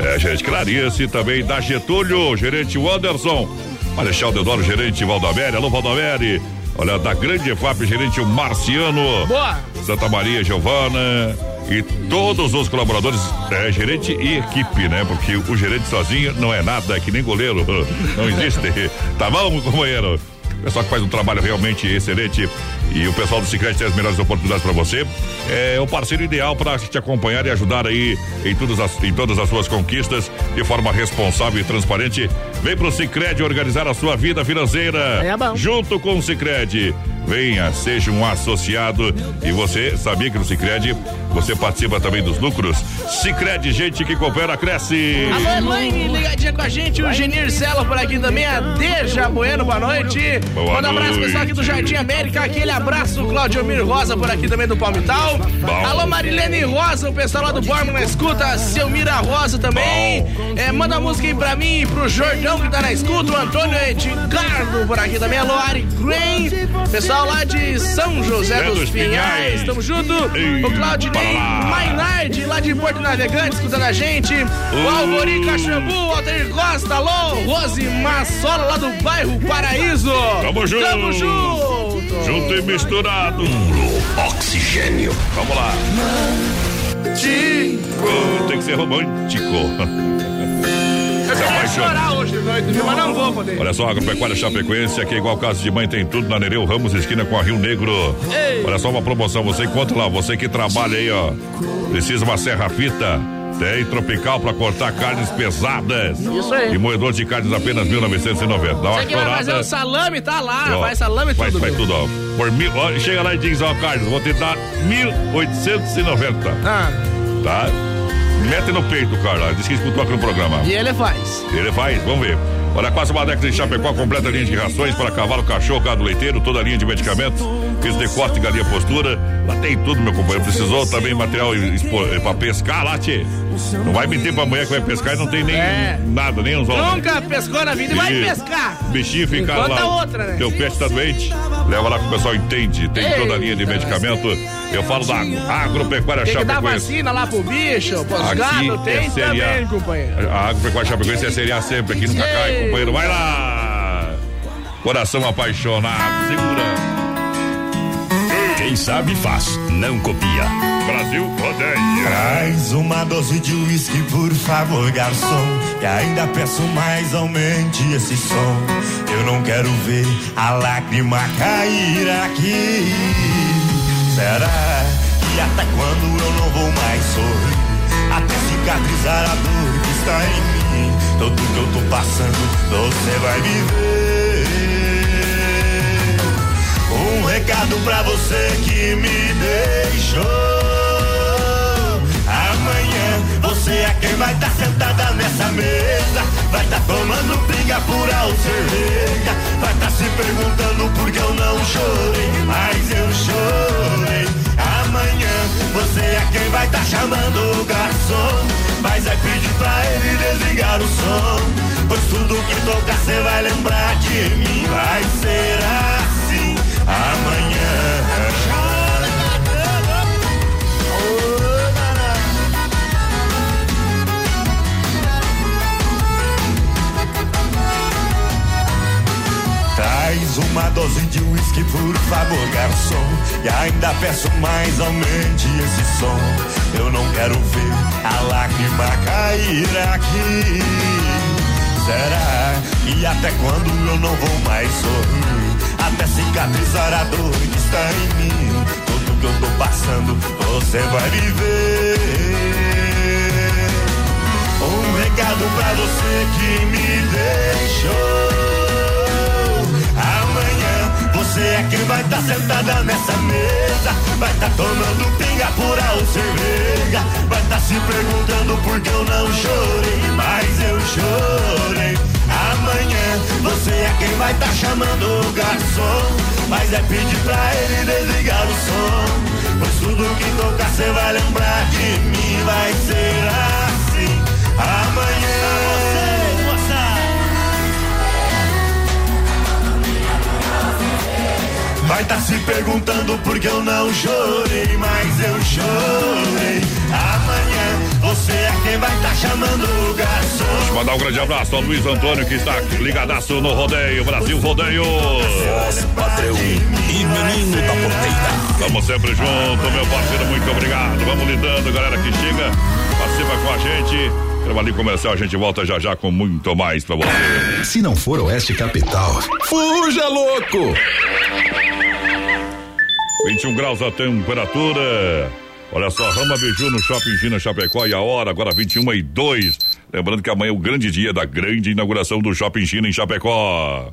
é, gerente Clarice, também da Getúlio, gerente Wanderson, Marechal Deodoro, gerente Valdomere, alô Valdomere, olha, da Grande EFAP, gerente o Marciano, Boa! Santa Maria Giovana e todos os colaboradores, é, gerente e equipe, né? Porque o gerente sozinho não é nada, é que nem goleiro, [LAUGHS] não existe. Tá bom, companheiro? Pessoal que faz um trabalho realmente excelente e o pessoal do Cicred tem as melhores oportunidades para você. É o parceiro ideal para te acompanhar e ajudar aí em todas, as, em todas as suas conquistas de forma responsável e transparente. Vem pro Cicred organizar a sua vida financeira. É bom. Junto com o Cicred. Venha, seja um associado. E você sabia que no Cicred você participa também dos lucros? Cicred, gente que coopera, cresce. Alô, mãe, ligadinha com a gente, o Genir Celo por aqui também, a Deja Bueno, boa noite. Boa Manda um abraço pessoal aqui do Jardim América, aquele abraço, Claudio Mir Rosa por aqui também do Palmital. Bom. Alô, Marilene Rosa, o pessoal lá do Bormo na escuta, Selmira Rosa também. É, manda a música aí pra mim, pro Jordão que tá na escuta, o Antônio Edgardo por aqui também, alô, Ari Grain, pessoal lá de São José dos, dos Pinhais, tamo junto. Ei, o Claudinei para lá. Mainardi, lá de Porto Navegante, escutando a gente. O Alvori Caxambu, o Altair Costa, alô, Rose Massola, lá do bairro Paraíso. Tamo junto. Tamo junto. Junto e misturado. Oxigênio. Vamos lá. Oh, tem que ser romântico. [LAUGHS] Chorar hoje de noite, viu? mas não vou poder. Olha só, Agropecuária Chapecoense, aqui é igual caso de mãe, tem tudo na Nereu Ramos, esquina com a Rio Negro. Ei. Olha só uma promoção, você encontra lá, você que trabalha aí, ó, precisa uma serra fita, tem tropical pra cortar carnes pesadas. Isso aí. E moedor de carnes apenas 1990. Dá uma Você que vai fazer o salame, tá lá, Ó, vai salame faz, tudo. Meu. tudo, ó. Por mil, ó, chega lá e diz, ó, Carlos, vou te dar 1890. Ah, Tá? Mete no peito, Carlos. Diz que escutou aqui no programa. e ele faz. Ele faz, vamos ver. Olha, quase uma década de Chapecó, completa linha de rações para cavalo, cachorro, gado leiteiro, toda a linha de medicamentos, piso de corte, galinha postura. Lá tem tudo, meu companheiro. Precisou também material para pescar lá, tchê. Não vai mentir pra mulher que vai pescar e não tem nem É. nada, nem uns ovos. Nunca pescou na vida e vai pescar. Bichinho fica Enquanto lá. outra, né? Teu pet tá doente. Leva lá que o pessoal entende. Tem toda a linha de medicamento. Eu falo da agropecuária Tem que dar Chapecoense. vacina lá pro bicho, pros Aqui gatos, tem é também, companheiro. A Agropecuária Chapecoense é Série A sempre. Aqui nunca cai, Ei. Companheiro. Vai lá! Coração apaixonado. Segura. Quem sabe faz, não copia. Brasil rodeia. Traz uma dose de uísque, por favor, garçom. E ainda peço mais, aumente esse som. Eu não quero ver a lágrima cair aqui. Será que até quando eu não vou mais sorrir? Até cicatrizar a dor que está em mim. Tudo que eu tô passando, você vai viver. Um recado pra você que me deixou. Amanhã você é quem vai estar sentada nessa mesa. Vai estar tomando pinga pura ou cerveja. Vai estar se perguntando por que eu não chorei. Mas eu chorei. Você é quem vai estar tá chamando o garçom. Mas é pedir pra ele desligar o som. Pois tudo que tocar cê vai lembrar de mim. Vai ser assim amanhã. Uísque, por favor, garçom. E ainda peço mais, aumente esse som. Eu não quero ver a lágrima cair aqui. Será? E até quando eu não vou mais sorrir? Até cicatrizar a dor que está em mim. Tudo que eu tô passando, você vai viver. Um recado pra você que me deixou. Quem vai estar tá sentada nessa mesa. Vai estar tá tomando pinga pura ou cerveja. Vai estar tá se perguntando por que eu não chorei. Mas eu chorei. Amanhã você é quem vai estar tá chamando o garçom. Mas é pedir pra ele desligar o som. Pois tudo que tocar você vai lembrar de mim. Vai ser assim. Amanhã. Vai tá se perguntando por que eu não chorei, mas eu chorei. Amanhã você é quem vai tá chamando o garçom. Deixa eu mandar um grande abraço ao Luiz Antônio que está ligadaço no rodeio, Brasil Rodeio. Voz padrão e menino da porteira. Estamos sempre juntos, meu parceiro, muito obrigado. Vamos lidando, galera que chega, participa com a gente. Trabalho comercial, a gente volta já já com muito mais pra você. Se não for Oeste Capital, fuja louco! 21 graus a temperatura. Olha só, Rama Biju no Shopping China Chapecó e a hora agora 21 e 2. Lembrando que amanhã é o grande dia da grande inauguração do Shopping China em Chapecó.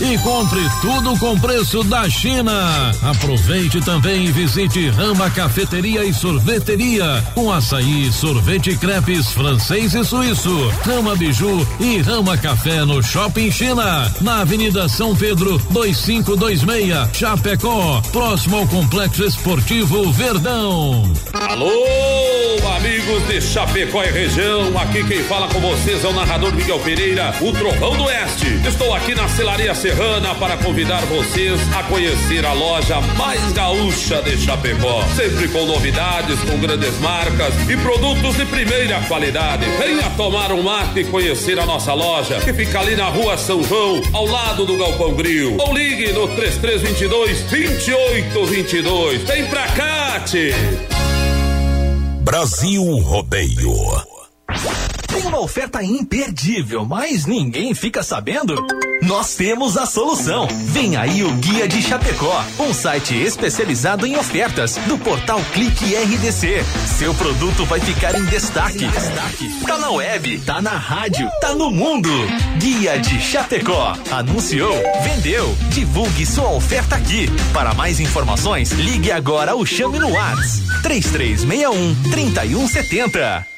e compre tudo com preço da China. Aproveite também e visite Rama Cafeteria e Sorveteria com açaí, sorvete crepes francês e suíço, Rama Biju e Rama Café no Shopping China, na Avenida São Pedro 2526, Chapecó, próximo ao Complexo Esportivo Verdão. Alô, amigos de Chapecó e região, aqui quem fala com vocês é o narrador Miguel Pereira, o Trovão do Oeste. Estou aqui na Celaria Serrana para convidar vocês a conhecer a loja mais gaúcha de Chapecó. Sempre com novidades, com grandes marcas e produtos de primeira qualidade. Venha tomar um mate e conhecer a nossa loja, que fica ali na rua São João, ao lado do Galpão Grill. Ou ligue no 3322 2822. Vem pra cá, tchê. Brasil Rodeio. Tem uma oferta imperdível, mas ninguém fica sabendo? Nós temos a solução. Vem aí o Guia de Chapecó, um site especializado em ofertas do portal Clique RDC. Seu produto vai ficar em destaque. Tá na web, tá na rádio, tá no mundo. Guia de Chapecó. Anunciou, vendeu. Divulgue sua oferta aqui. Para mais informações, ligue agora ou chame no WhatsApp 3361 3170.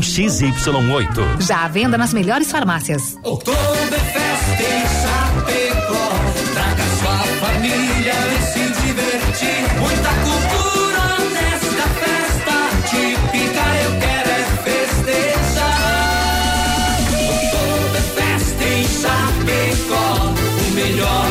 XY8. Já à venda nas melhores farmácias. Oktoberfest em Chapecó. Traga sua família e se divertir. Muita cultura nesta festa típica. Eu quero é festejar. Oktoberfest em Chapecó. O melhor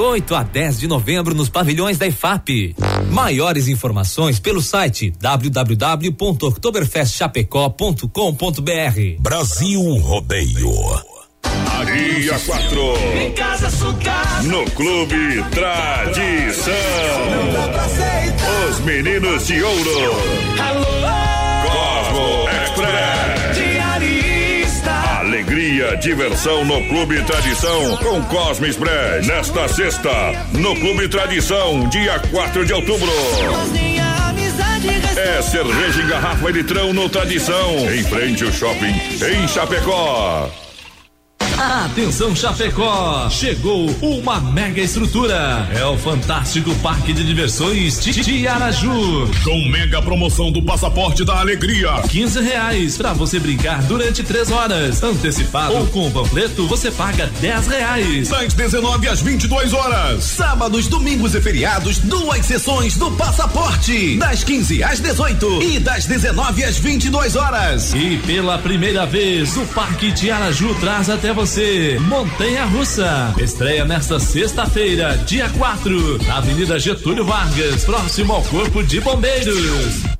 8 a 10 de novembro nos pavilhões da IFAP. Maiores informações pelo site www.oktoberfestchapecó.com.br. Brasil Rodeio. Aria 4. Em casa sucar. No Clube Tradição. Os meninos de ouro. Cosmo Alegria, diversão no Clube Tradição com Cosmo Express. Nesta sexta, no Clube Tradição, dia 4 de outubro. É cerveja em garrafa e litrão no Tradição. Em frente ao shopping, em Chapecó. Atenção Chapecó, chegou uma mega estrutura. É o fantástico Parque de Diversões de Tiaraju. Com mega promoção do passaporte da alegria. 15 reais pra você brincar durante três horas. Antecipado ou com o panfleto, você paga 10 reais. Das 19 às 22 horas. Sábados, domingos e feriados, duas sessões do passaporte. Das 15 às 18 e das 19 às 22 horas. E pela primeira vez, o Parque Tiaraju traz até você Montanha Russa. Estreia nesta sexta-feira, dia 4, na Avenida Getúlio Vargas, próximo ao Corpo de Bombeiros.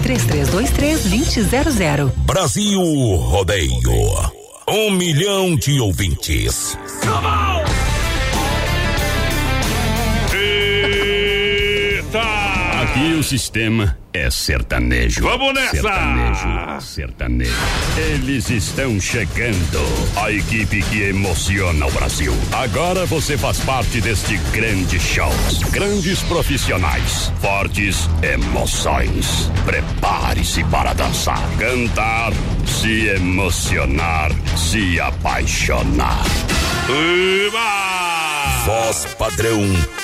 3323-2000. Brasil Rodeio. Um milhão de ouvintes. Eita! Aqui o sistema é sertanejo. Vamos nessa! Sertanejo, sertanejo. Eles estão chegando. A equipe que emociona o Brasil. Agora você faz parte deste grande show. Grandes profissionais, fortes emoções. Prepare-se para dançar, cantar, se emocionar, se apaixonar. Voz padrão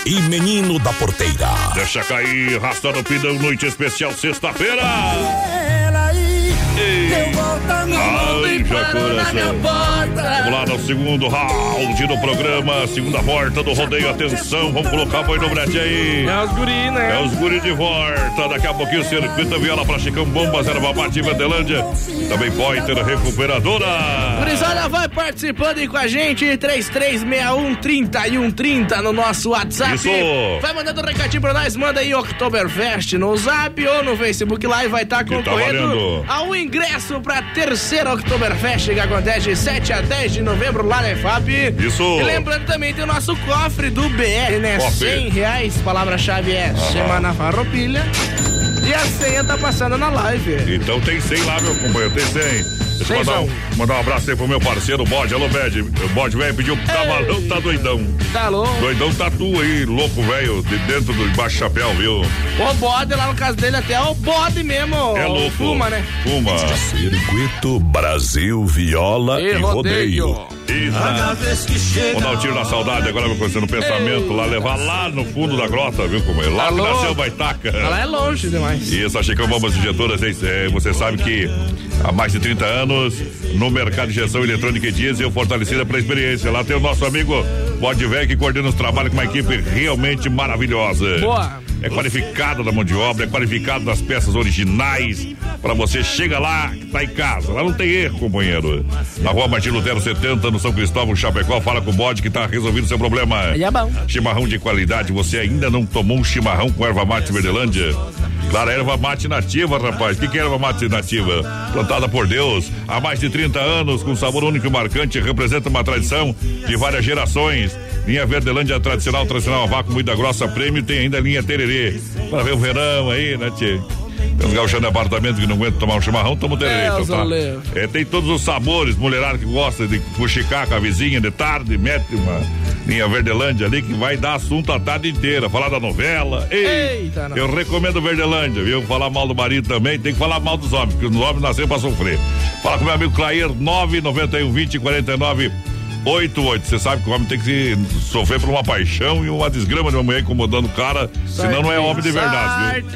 e menino da porteira. Deixa cair, rasta no pidão, noite especial, sexta-feira. Eu volto a Ai, já coração. Vamos lá no segundo round do programa, segunda volta do rodeio. Atenção, vamos colocar a boi no brete aí. É os guri, né? É os guri de volta. Daqui a pouquinho, circuito viola pra Chicão, Bombas, Erva Mate, Verdelândia. Também Pointer, recuperadora. Gurizada, vai participando aí com a gente, 3361-3130 no nosso WhatsApp. Isso. Vai mandando um recadinho pra nós, manda aí Oktoberfest no Zap ou no Facebook Live, vai estar Que tá concorrendo valendo. ao ingresso pra terceira Oktoberfest que acontece de 7 a 10 de novembro lá na EFAP. Isso. E lembrando também tem o nosso cofre do BR, né? Cofre. 100 reais, palavra-chave é Semana Farroupilha. E a senha tá passando na live. Então tem 100 lá, meu companheiro, tem 100. Deixa eu mandar um, mandar um abraço aí pro meu parceiro, o Bode. Alô, Bede. O Bode, velho, pediu pro cavalão, tá doidão. Tá louco? Doidão tá tu aí, louco, velho, de dentro do baixo chapéu, viu? O bode lá no caso dele até é o bode mesmo. É louco. Fuma, né? Fuma. Circuito Brasil Viola E e, rodeio. rodeio. Eita. Vou dar um tiro na saudade agora, meu coisa, no pensamento, lá, levar lá no fundo da grota, viu como é? Lá que Alô? nasceu Baitaca. Ela é longe demais. Isso, a Chicão Bombas Injetoras, é, você sabe que há mais de 30 anos no mercado de injeção eletrônica e diesel fortalecida pela experiência. Lá tem o nosso amigo Bode Velho que coordena os trabalhos com uma equipe realmente maravilhosa. Boa. É qualificado da mão de obra, é qualificado das peças originais. Pra você chega lá, tá em casa. Lá não tem erro, companheiro. Na rua Martin Lutero 70, no São Cristóvão, Chapecó, fala com o bode que tá resolvido o seu problema. É bom. Chimarrão de qualidade, você ainda não tomou um chimarrão com erva mate Verdelândia? Claro, erva mate nativa, rapaz. O que, que é erva mate nativa? Plantada por Deus há mais de 30 anos, com sabor único e marcante, representa uma tradição de várias gerações. Linha Verdelândia tradicional, tradicional a vácuo, moída grossa, prêmio, tem ainda a linha Tererê. Para ver o verão aí, né, tchê? Tem uns gauchão de apartamento que não aguentam tomar um chimarrão, toma o tererê, então, tá? É, tem todos os sabores, mulherada que gosta de fuxicar com a vizinha de tarde, mete uma linha Verdelândia ali que vai dar assunto a tarde inteira, falar da novela. Ei, Eita, não. eu recomendo Verdelândia, viu? Falar mal do marido também, tem que falar mal dos homens, porque os homens nasceram pra sofrer. Fala com meu amigo Clair, 991 20 49 88. Você sabe que o homem tem que sofrer por uma paixão e uma desgrama de uma mulher incomodando o cara, senão não é homem de verdade, viu?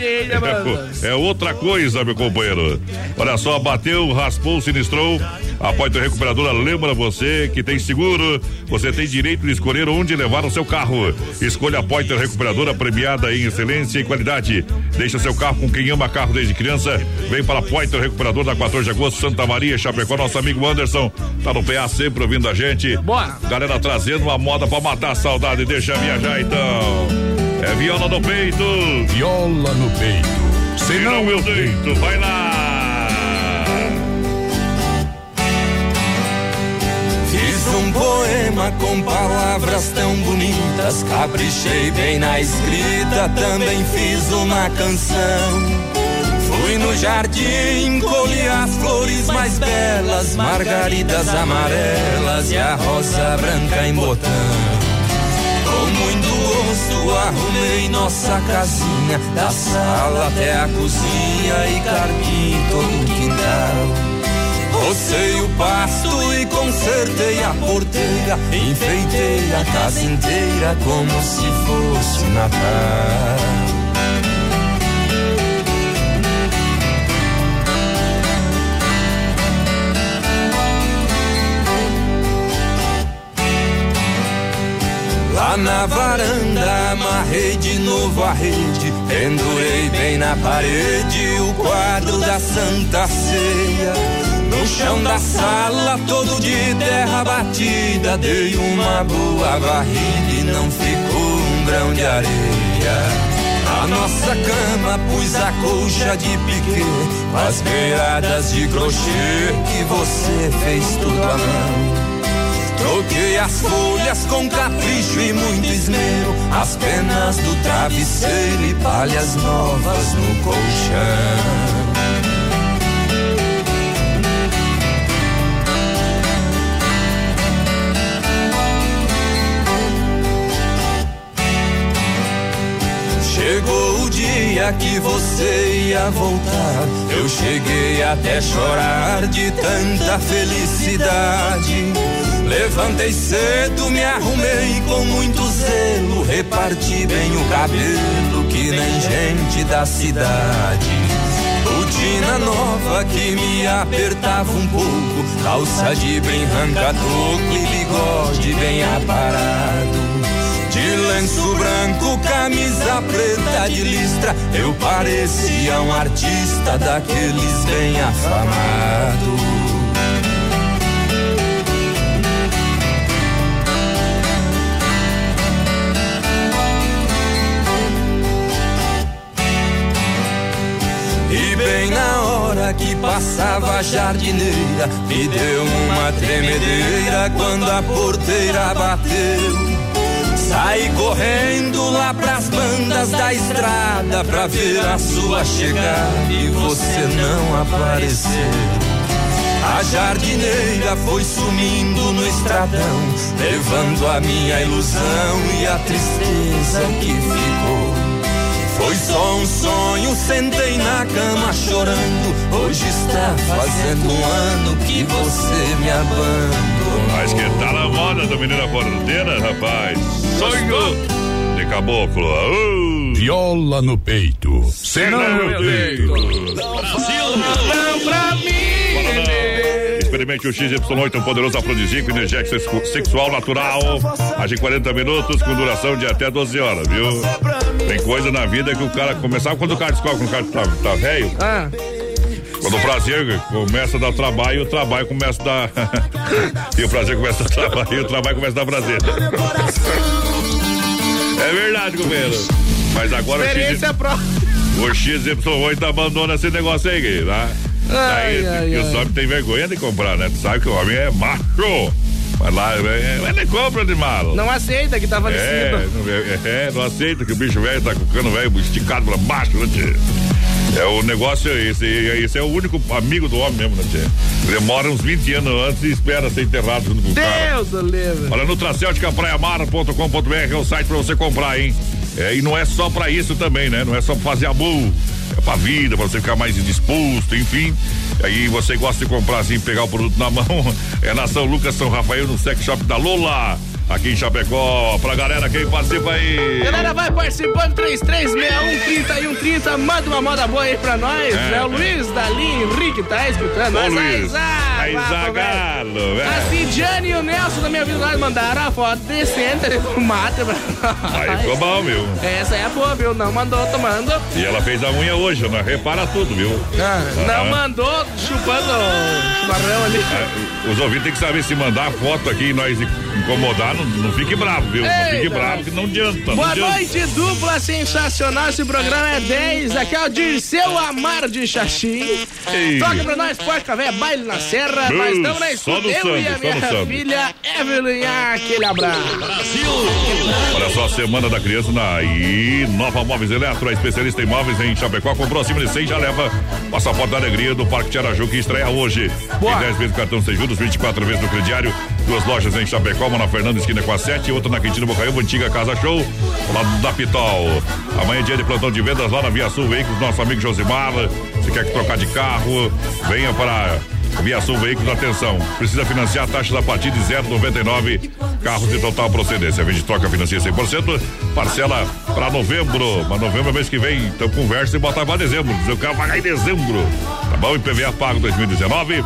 É, é outra coisa, meu companheiro. Olha só, bateu, raspou, sinistrou. A Poiter Recuperadora lembra você que tem seguro, você tem direito de escolher onde levar o seu carro. Escolha a Poiter Recuperadora premiada em excelência e qualidade. Deixa seu carro com quem ama carro desde criança. Vem para a Poiter Recuperadora da 14 de agosto, Santa Maria, Chapecó. Nosso amigo Anderson tá no PA sempre ouvindo a gente. Boa. Galera trazendo uma moda para matar a saudade. Deixa viajar então. É viola no peito. Viola no peito. Se não eu deito, vai lá. Fiz um poema com palavras tão bonitas, caprichei bem na escrita, também fiz uma canção. Fui no jardim, colhi as flores mais belas, margaridas amarelas e a rosa branca em botão. Com muito gosto arrumei nossa casinha, da sala até a cozinha e carpim todo o quintal. Rocei o pasto e consertei a porteira, enfeitei a casa inteira como se fosse Natal. Na varanda amarrei de novo a rede, pendurei bem na parede o quadro da Santa Ceia. No chão da sala, todo de terra batida, dei uma boa varrida e não ficou um grão de areia. A nossa cama pus a colcha de piquê, as beiradas de crochê que você fez tudo à mão. Troquei as folhas com capricho e muito esmero, as penas do travesseiro e palhas novas no colchão. Chegou o dia que você ia voltar. Eu cheguei até chorar de tanta felicidade. Levantei cedo, me arrumei com muito zelo. Reparti bem o cabelo, que nem gente da cidade. Botina nova que me apertava um pouco. Calça de bem ranca-toco e bigode bem aparado. De lenço branco, camisa preta de listra, eu parecia um artista daqueles bem afamados. Bem na hora que passava a jardineira, me deu uma tremedeira quando a porteira bateu. Saí correndo lá pras bandas da estrada pra ver a sua chegada e você não apareceu. A jardineira foi sumindo no estradão, levando a minha ilusão e a tristeza que ficou. Foi só um sonho, sentei na cama chorando. Hoje está fazendo um ano que você me abandonou. Mas que tá na moda do menina porteira, rapaz. Sonho de caboclo. Uh. Viola no peito. Se não eu deito. Não pra mim. Experimente o XY8, um poderoso afrodisíaco energético sexu- sexual natural. Age 40 minutos com duração de até 12 horas, viu? Tem coisa na vida que o cara começava quando o cara descobre quando o cara tá, tá velho. Ah. Quando o prazer começa a dar trabalho, o trabalho começa a dar. [LAUGHS] e o prazer começa a dar trabalho, e o trabalho começa a dar prazer. é verdade, companheiro. Mas agora o X- o XY8 abandona esse negócio aí, tá? Ai, ai, que os homens têm vergonha de comprar, né? Tu sabe que o homem é macho. Vai lá, é, mas nem compra de malo. Não aceita que tá É, falecido. não, é, é, não aceita que o bicho velho tá com o cano velho esticado pra baixo, né, tchê? É o negócio é esse, e esse é o único amigo do homem mesmo, né, tchê? Demora uns 20 anos antes e espera ser enterrado junto com o cara. Deus. Olha, no Tracéltica Praiamar.com.br é o site pra você comprar, hein? É, e não é só pra isso também, né? Não é só pra fazer amor. É pra vida, pra você ficar mais disposto, enfim. Aí você gosta de comprar assim, pegar o produto na mão. [LAUGHS] É na São Lucas, São Rafael, no Sex Shop da Lola aqui em Chapecó. Pra galera, quem participa aí? Galera, vai participando, 3361 30 manda uma moda boa aí pra nós. É, é o Luiz, Dali, Henrique, tá escutando? Ô, Nós, Luiz. Aizá, Aizagalo, velho. A Cidiane e o Nelson da minha vida lá mandaram a foto decente ali do mate pra Aí ficou bom, viu? Essa é boa, viu? Não mandou tomando. E ela fez a unha hoje, né? Repara tudo, viu? Ah, não Ah. mandou chupando o chimarrão ali. É, Os ouvintes têm que saber se mandar a foto aqui e nós incomodar, não, não fique bravo, viu? Não fique bravo que não adianta. não Boa adianta. noite, dupla sensacional. Esse programa é 10. Aqui é o Dirceu Amar de Xaxim. Ei. Toca pra nós, porca véia, baile na serra. Bum, nós estamos na escuta. no Eu samba, e a minha filha Evelyn. Aquele abraço. Olha só, a Semana da Criança na Inova Móveis Eletro, a especialista em móveis em Chapecó, comprou acima de 100 já leva passaporte da alegria do Parque Tiaraju, que estreia hoje. Em 10 vezes cartão sem juros, 24 vezes no crediário. Duas lojas em Chapecó, uma na Fernanda, esquina com a 7, e outra na Quintino Bocaiúva, antiga Casa Show, lado da Pitol. Amanhã é dia de plantão de vendas lá na Via Sul Veículos, nosso amigo Josimar. Se quer trocar de carro, venha para Via Sul Veículos, atenção. Precisa financiar a taxa da partida de 0,99. Carros de total procedência. Vende troca, financia 100%. Parcela para novembro. Mas novembro é mês que vem. Então conversa e bota para dezembro. Diz, Eu quero pagar em dezembro. Tá bom? IPVA pago 2019.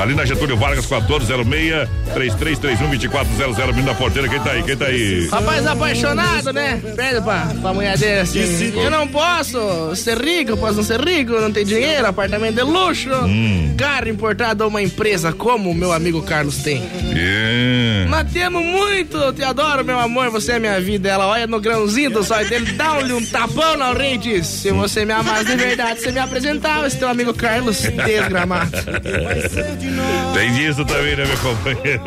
Ali na Getúlio Vargas, 1406 3331 2400. Menino da porteira, quem tá aí? Quem tá aí? Rapaz apaixonado, né? Pede pra, pra mulher dele assim. Eu não posso ser rico, eu posso não ser rico, não ter dinheiro, apartamento de luxo, Hum. carro importado a uma empresa como o meu amigo Carlos tem. Yeah. Nós temos muito, te adoro, meu amor, você é minha vida. Ela olha no grãozinho do zóio dele, dá-lhe um tapão na orelha e diz: Se você me amasse de verdade, você me apresentava esse teu amigo Carlos desgramado. [LAUGHS] Tem disso também, né, meu companheiro?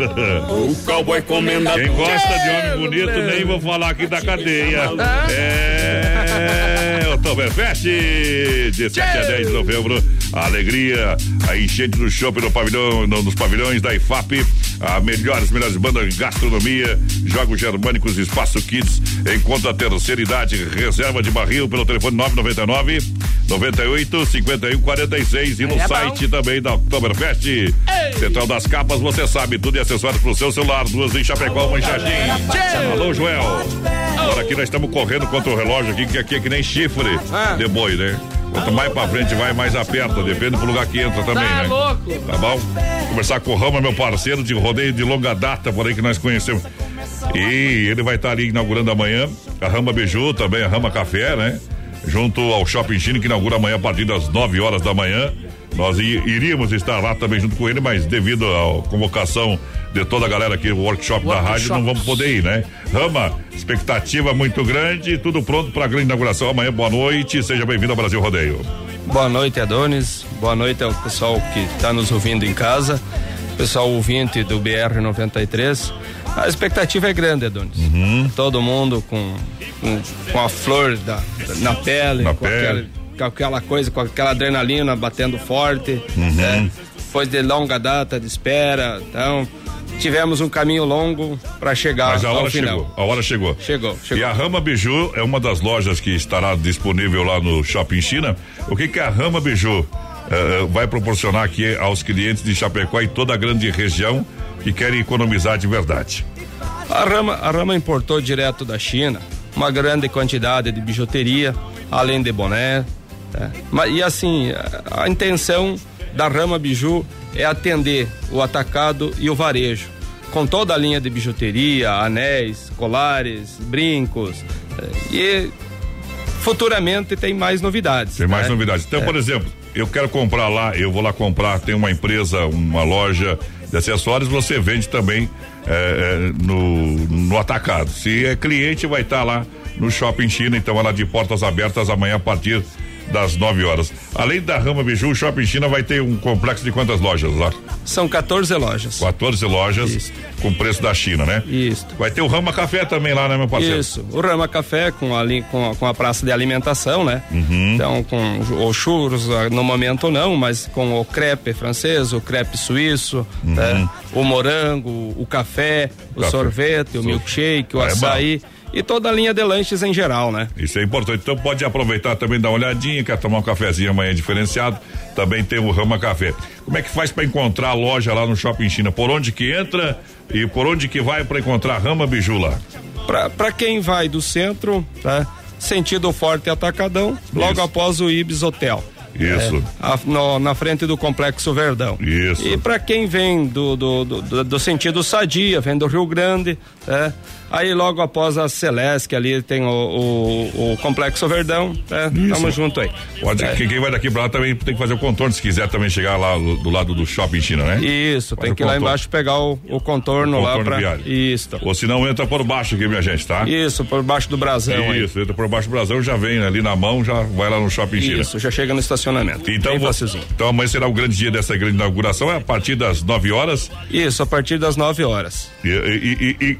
O cowboy comenda. Quem gosta de homem bonito, nem vou falar aqui da cadeia. É. Oktoberfest, de 7 a 10 de novembro. A alegria, a enchente do shopping no pavilhão, no- nos pavilhões da IFAP. A melhores, melhores bandas gastronomia, jogos germânicos, espaço kids. Encontra a terceira idade, reserva de barril pelo telefone 999 98 51 46 e no é bom. site também da Oktoberfest. Central das Capas, você sabe, tudo e acessórios pro seu celular. Duas em Chapecó, uma em Xaxim. Alô, Joel. Agora aqui nós estamos correndo contra o relógio aqui, que aqui é que nem chifre de boi, né? Quanto mais pra frente vai, mais aperta. Depende do lugar que entra também, Tá né? louco. Tá bom? Conversar com o Rama, meu parceiro de rodeio de longa data, por aí que nós conhecemos. E ele vai estar ali inaugurando amanhã a Rama Beiju, também a Rama Café, né? Junto ao Shopping China, que inaugura amanhã a partir das 9 horas da manhã. Nós iríamos estar lá também junto com ele, mas devido à convocação de toda a galera aqui, o workshop, da rádio, não vamos poder ir, né? Rama, expectativa muito grande, tudo pronto para a grande inauguração amanhã. Boa noite, seja bem-vindo ao Brasil Rodeio. Boa noite, Adonis. Boa noite ao pessoal que está nos ouvindo em casa, pessoal ouvinte do BR 93. A expectativa é grande, Adonis. Uhum. Todo mundo com, com, com a flor da, na pele, Na com, pele. Aquela, com aquela coisa, com aquela adrenalina batendo forte. Uhum. né? Depois de longa data de espera. Então, tivemos um caminho longo para chegar Mas a ao hora final. chegou, a hora chegou. Chegou, chegou. E a Rama Biju é uma das lojas que estará disponível lá no Shopping China. O que que a Rama Biju eh, vai proporcionar aqui aos clientes de Chapecó e toda a grande região que querem economizar de verdade? A Rama, a Rama importou direto da China uma grande quantidade de bijuteria, além de boné. tá? Mas, e assim, a, a intenção da Rama Biju é atender o atacado e o varejo, com toda a linha de bijuteria, anéis, colares, brincos. eh, E futuramente tem mais novidades. Tem mais né? novidades. Então, É. por exemplo, eu quero comprar lá, eu vou lá comprar, tem uma empresa, uma loja de acessórios, você vende também eh, no, no atacado. Se é cliente, vai estar lá no Shopping China, então ela de portas abertas amanhã a partir das 9 horas. Além da Rama Biju, o Shopping China vai ter um complexo de quantas lojas lá? São 14 lojas. 14 lojas com preço da China, né? Isso. Vai ter o Rama Café também lá, né, meu parceiro? Isso, o Rama Café com a, com a, com a praça de alimentação, né? Uhum. Então, com os churros, ah, no momento não, mas com o crepe francês, o crepe suíço, né? o morango, o café, o Café. sorvete, o Sul. milkshake, o Ah, é açaí. E toda a linha de lanches em geral, né? Isso é importante. Então pode aproveitar também, dar uma olhadinha, quer tomar um cafezinho amanhã diferenciado. Também tem o Rama Café. Como é que faz para encontrar a loja lá no Shopping China? Por onde que entra e por onde que vai para encontrar Rama Biju lá? Para quem vai do centro, tá? Sentido Forte Atacadão, logo Isso. após o Ibis Hotel. Isso. É, a- no- na frente do Complexo Verdão. Isso. E para quem vem do, do, do, do- do sentido Sadia, vem do Rio Grande, é, aí logo após a Celeste, ali tem o, o, o Complexo Verdão, é, tamo junto aí. Pode, É. quem vai daqui para lá também tem que fazer o contorno se quiser também chegar lá do, do lado do Shopping China, né? Isso, Faz tem o que ir lá embaixo pegar o, o contorno, lá Contorno pra. viário. Isso. Ou se não, entra por baixo aqui, minha gente, tá? Isso, por baixo do brasão aí. Isso, entra por baixo do brasão, já vem ali na mão, já vai lá no Shopping China. Isso, já chega no estacionamento. Então, então amanhã será o grande dia dessa grande inauguração, é a partir das 9 horas. Isso, a partir das 9 horas. E, e- e- e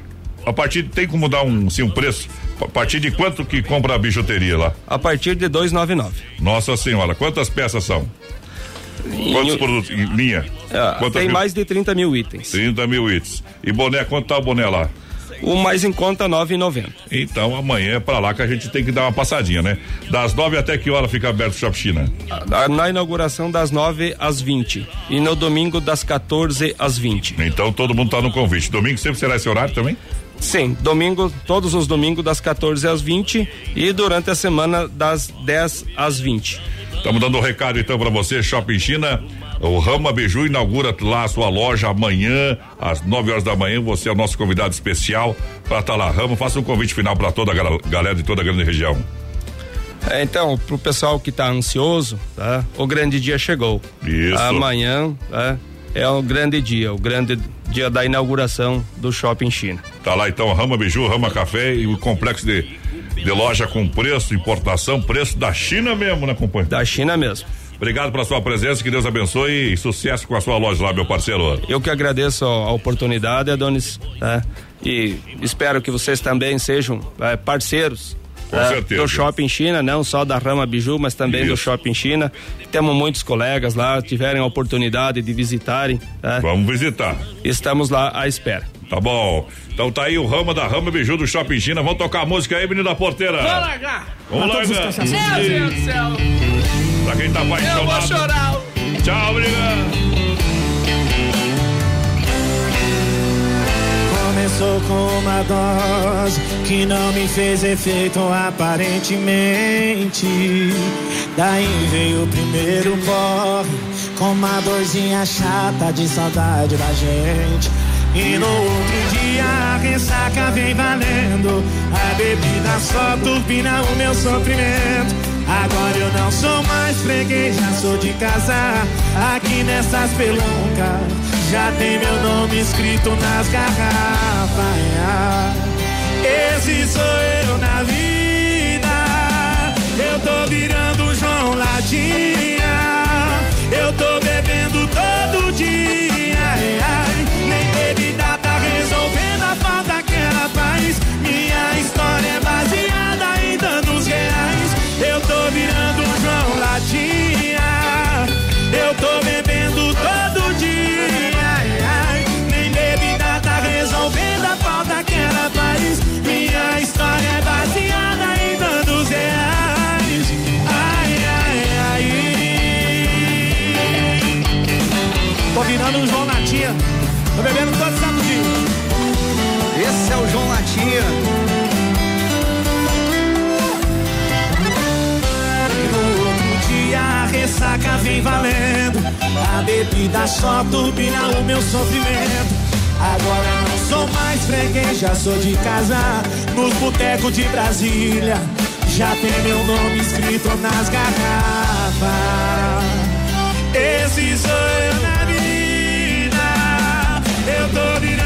a partir tem como dar um, assim, um preço? A partir de quanto que compra a bijuteria lá? A partir de 299. Nossa senhora, quantas peças são? Quantos produtos? Em linha? Ah, tem mil? mais de 30 mil itens. 30 mil itens. E boné, quanto tá o boné lá? O mais em conta, 9,90. Então amanhã é pra lá que a gente tem que dar uma passadinha, né? Das 9 até que hora fica aberto o Shop China? Ah, Na inauguração das 9 às 20 e no domingo das 14 às 20. Então todo mundo tá no convite. Domingo sempre será esse horário também? Sim, domingo, todos os domingos das 14 às 20 e durante a semana das 10 às 20. Estamos dando um recado então para você, Shopping China. O Rama Biju inaugura lá a sua loja amanhã, às 9 horas da manhã. Você é o nosso convidado especial para estar lá. Rama, faça um convite final para toda a gal- galera de toda a grande região. É, então, pro pessoal que tá ansioso, tá? O grande dia chegou. Isso. Amanhã, tá? É o grande dia, o grande dia da inauguração do Shopping China. Tá lá então Rama Biju, Rama Café e o complexo de, de loja com preço, importação, preço da China mesmo, né, companheiro? Da China mesmo. Obrigado pela sua presença, que Deus abençoe e sucesso com a sua loja lá, meu parceiro. Eu que agradeço a, oportunidade, Adonis, tá? E espero que vocês também sejam é, parceiros Com tá? certeza. do Shopping China, não só da Rama Biju, mas também do Isso. Shopping China. Temos muitos colegas lá, tiveram a oportunidade de visitarem. tá? Vamos visitar. Estamos lá à espera. Tá bom. Então tá aí o Rama da Rama Biju do Shopping China. Vamos tocar a música aí, menino da porteira. Vamos largar. Vamos largar. Meu Deus do céu. Pra quem tá apaixonado. Eu vou chorar. Tchau, obrigado. Começou com uma dose que não me fez efeito aparentemente. Daí veio o primeiro porre com uma dorzinha chata de saudade da gente. E no outro dia a ressaca vem valendo. A bebida só turbina o meu sofrimento. Agora eu não sou mais freguês, já sou de casa. Aqui nessas peluncas já tem meu nome escrito nas garrafas. Esse sou eu na vida. Eu tô virando João Latinha. Eu tô vem valendo. A bebida só turbina o meu sofrimento. Agora não sou mais freguês, já sou de casa. Nos botecos de Brasília, já tem meu nome escrito nas garrafas. Esse sou eu na vida. Eu tô virando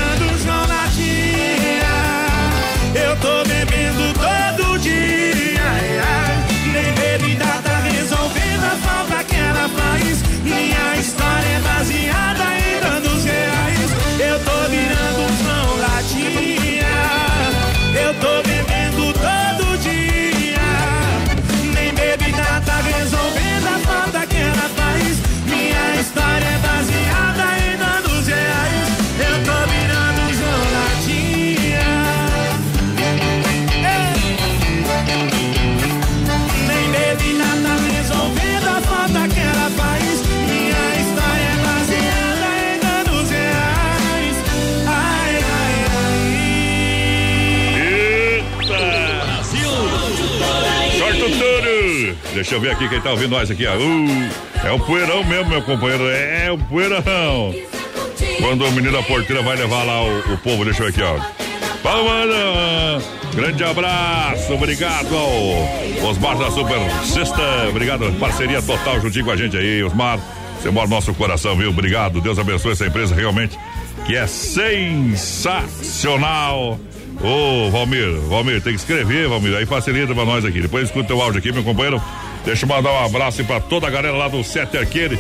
Deixa eu ver aqui quem tá ouvindo nós aqui, ó. Uh, é o poeirão mesmo, meu companheiro. É o poeirão. Quando o menino da porteira vai levar lá o, o povo, deixa eu ver aqui, ó. Palmana, grande abraço, obrigado ao Osmar da Super Sexta, obrigado, parceria total juntinho com a gente aí, Osmar. Você mora no nosso coração, viu? Obrigado, Deus abençoe essa empresa realmente, que é sensacional. Ô, Valmir, Valmir, tem que escrever, Valmir, aí facilita pra nós aqui. Depois escuta o áudio aqui, meu companheiro. Deixa eu mandar um abraço pra toda a galera lá do Sete Arqueire.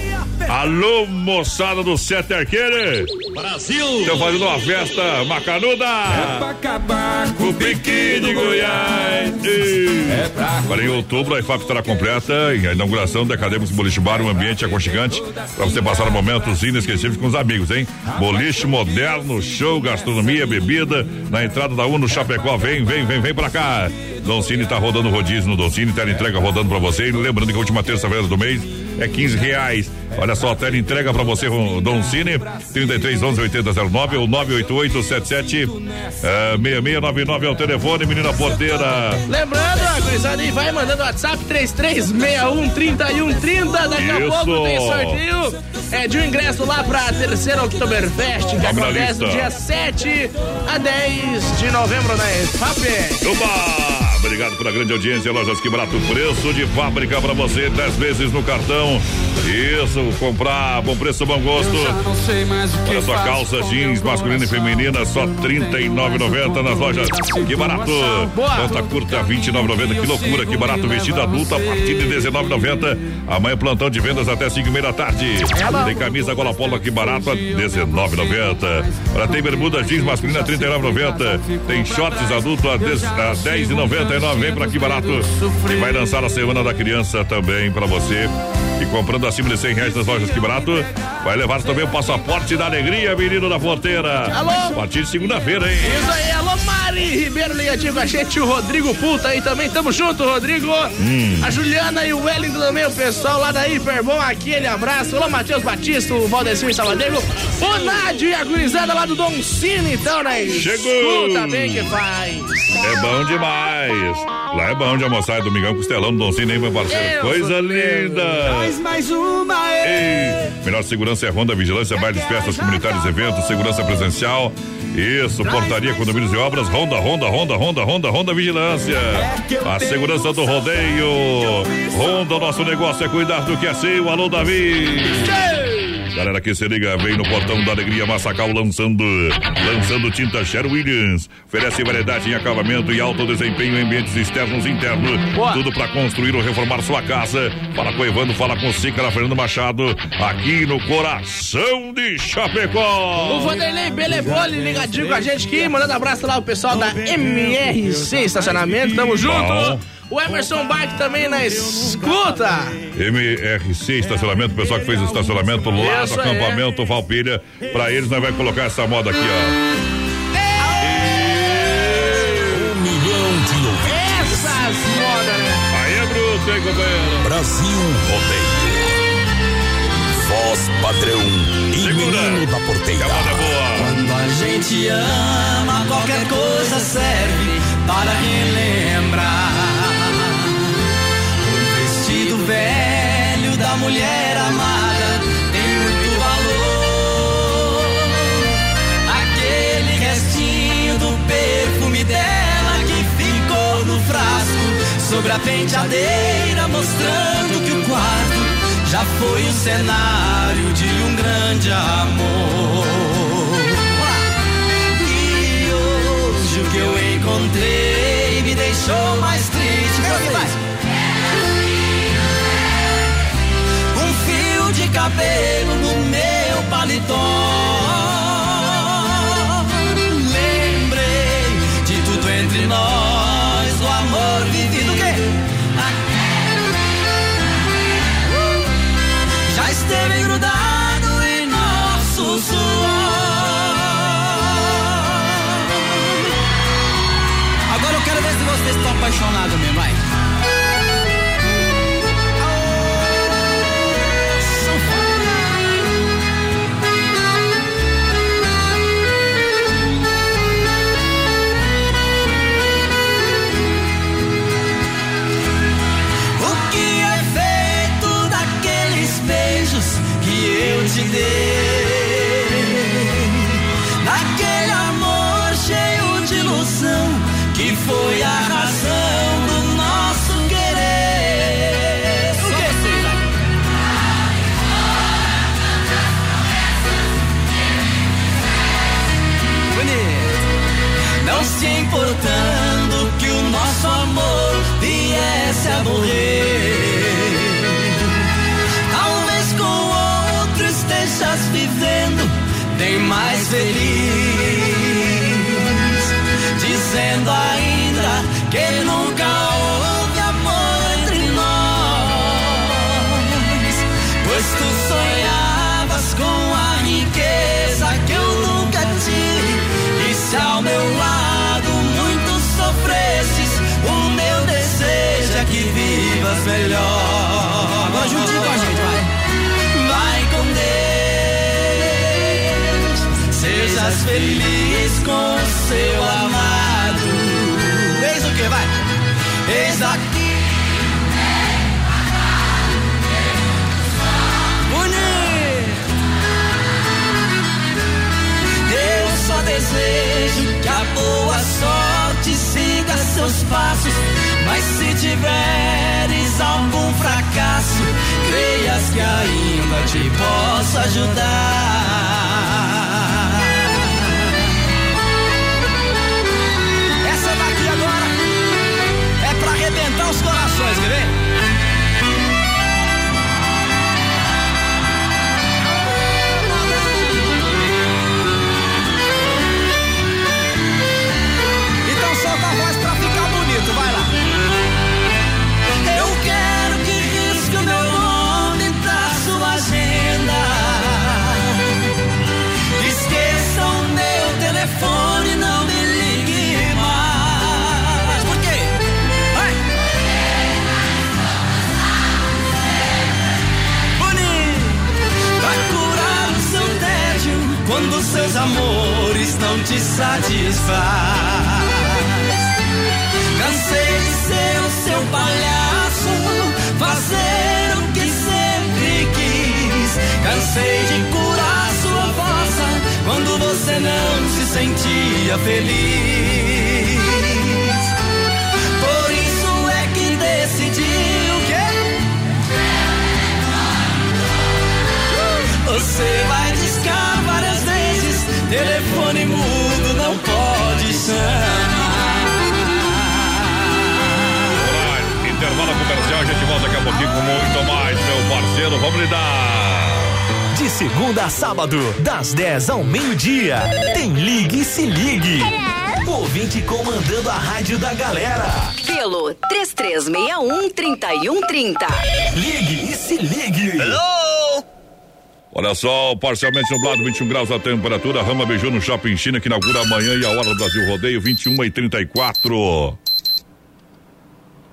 Alô, moçada do Sete Arqueire. Brasil! Estão fazendo uma festa macanuda. É pra acabar com o piqui de Goiás. E... É pra... Agora em outubro a IFAP estará completa em a inauguração da Acadêmicos Boliche Bar, um ambiente aconchegante para você passar momentos inesquecíveis com os amigos, hein? Boliche moderno, show, gastronomia, bebida, na entrada da Uno Chapecó. Vem, vem, vem, vem pra cá. Don Cine tá rodando rodízio no Don Cine, tela entrega rodando pra você. E lembrando que a última terça-feira do mês é 15 reais. Olha só, a tela entrega pra você com Don Cine, 33 11 8009 ou 988 77 uh, 6699 é o telefone, menina porteira. Lembrando, a gurizada aí, vai mandando WhatsApp 3361 3130. Daqui a Isso. pouco tem sorteio é, de um ingresso lá pra terceira Oktoberfest, que na acontece do dia 7 a 10 de novembro na FAP. Oba! Obrigado pela grande audiência, Lojas Que Barato, preço de fábrica pra você, 10 vezes no cartão. Isso, comprar, bom preço, bom gosto. Olha só, calça jeans masculina e feminina, só R$ 39,90 nas lojas. Que barato! Planta curta, R$ 29,90. Que loucura, que barato. Vestido adulto a partir de R$ 19,90. Amanhã, plantão de vendas até 5 e meia da tarde. Tem camisa gola polo aqui barato a R$ 19,90. Olha, tem bermuda jeans masculina R$ 39,90. Tem shorts adulto a R$ 10,99. Vem pra aqui barato. E vai lançar a semana da criança também pra você. Comprando acima de 100 reais nas lojas que barato, vai levar também o passaporte da alegria, menino da porteira. Alô? A partir de segunda-feira, hein? Isso aí, alô Mari Ribeiro ligadinho com a gente, o Rodrigo Puta aí também, tamo junto, Rodrigo. Hum. A Juliana e o Wellington também, o pessoal lá da Hiperbom, aquele abraço. Alô Matheus Batista, o Valdecir e Salvadego, o Nádio e a gurizada lá do Dom Cine, então, né? Chegou! Escuta bem que faz. É bom demais. Lá é bom de almoçar, é Domingão Costelão, no Don Cine, hein, meu parceiro? Deus Coisa do céu. Mais uma, Ei, melhor segurança é Ronda Vigilância, bailes, festas, comunitários, eventos, segurança presencial. Isso, portaria, condomínios e obras, Ronda, Ronda, Ronda, Ronda, Ronda, Ronda Vigilância. A segurança do rodeio. Ronda, nosso negócio é cuidar do que é seu. Alô, Davi. Galera que se liga, vem no portão da alegria Massacal lançando, lançando tinta Sher Williams. Oferece variedade em acabamento e alto desempenho em ambientes externos e internos. Tudo para construir ou reformar sua casa. Fala com o Evandro, fala com o Cícara Fernando Machado, aqui no coração de Chapecó. O Vanderlei Belebole ligadinho com a gente aqui, mandando abraço lá pro pessoal da MRC Estacionamento, tamo junto. Bom. O Emerson Bike também na escuta. MRC Estacionamento, o pessoal que fez o estacionamento lá Isso no acampamento Valpilha. Pra eles, nós vai colocar essa moda aqui, ó. Um milhão de ouvintes. Essas modas, né? Aí é bruto, hein, companheiro? Brasil Rodeio. Voz padrão e menino da porteira. Quando a gente ama, qualquer coisa serve para relembrar. Velho da mulher amada tem muito valor. Aquele restinho do perfume dela que ficou no frasco sobre a penteadeira, mostrando que o quarto já foi o cenário de um grande amor. E hoje o que eu encontrei me deixou mais triste. Como cabelo no meu paletó. she. Mais Sejas feliz com seu amado. Eis o que vai? Eis aqui. Eu só desejo que a boa sorte siga seus passos. Mas se tiveres algum fracasso, creias que ainda te posso ajudar. Seus amores não te satisfaz. Cansei de ser o seu palhaço, fazer o que sempre quis. Cansei de curar sua força quando você não se sentia feliz. Por isso é que decidi o quê? Você vai telefone mudo não pode chamar. Intervalo comercial, a gente volta daqui a pouquinho com muito mais, meu parceiro. Vamos lidar. De segunda a sábado, das 10 ao meio-dia. Tem Ligue e Se Ligue. Ouvinte comandando a rádio da galera. Pelo 3361-3130. Ligue e Se Ligue. Olha só, parcialmente nublado, 21 graus a temperatura. Rama Beijou no Shopping China, que inaugura amanhã e a hora do Brasil Rodeio, 21 e 34.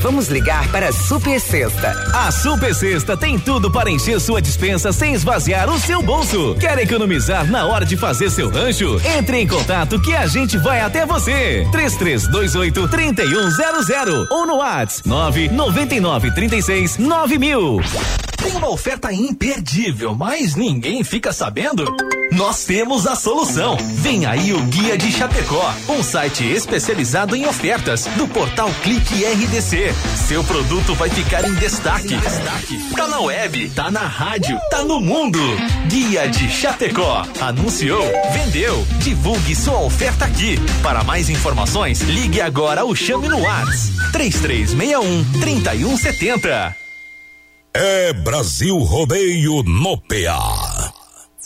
Vamos ligar para a Super Sexta. A Super Sexta tem tudo para encher sua dispensa sem esvaziar o seu bolso. Quer economizar na hora de fazer seu rancho? Entre em contato que a gente vai até você. 3328 3100 ou no WhatsApp 999 36 9000. Tem uma oferta imperdível, mas ninguém fica sabendo? Nós temos a solução. Vem aí o Guia de Chapecó, um site especializado em ofertas do portal Clique RDC. Seu produto vai ficar em destaque. Tá na web, tá na rádio, tá no mundo. Guia de Chapecó. Anunciou, vendeu. Divulgue sua oferta aqui. Para mais informações, ligue agora ou chame no WhatsApp 3361 3170. É Brasil Rodeio no PA.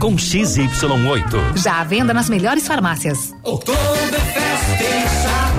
com XY8. Já à venda nas melhores farmácias. Oktoberfest em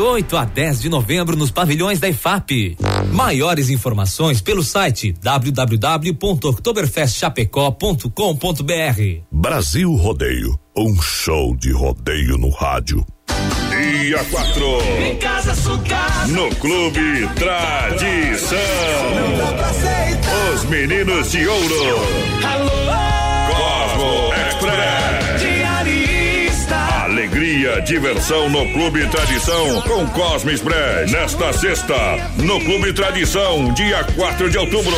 8 a 10 de novembro nos pavilhões da IFAP. Maiores informações pelo site www.oktoberfestchapecó.com.br. Brasil Rodeio, um show de rodeio no rádio. Dia 4. Em casa, sucata. No Clube Tradição. Os meninos de ouro. Cosmo Diversão no Clube Tradição com Cosmo Express. Nesta sexta, no Clube Tradição, dia 4 de outubro.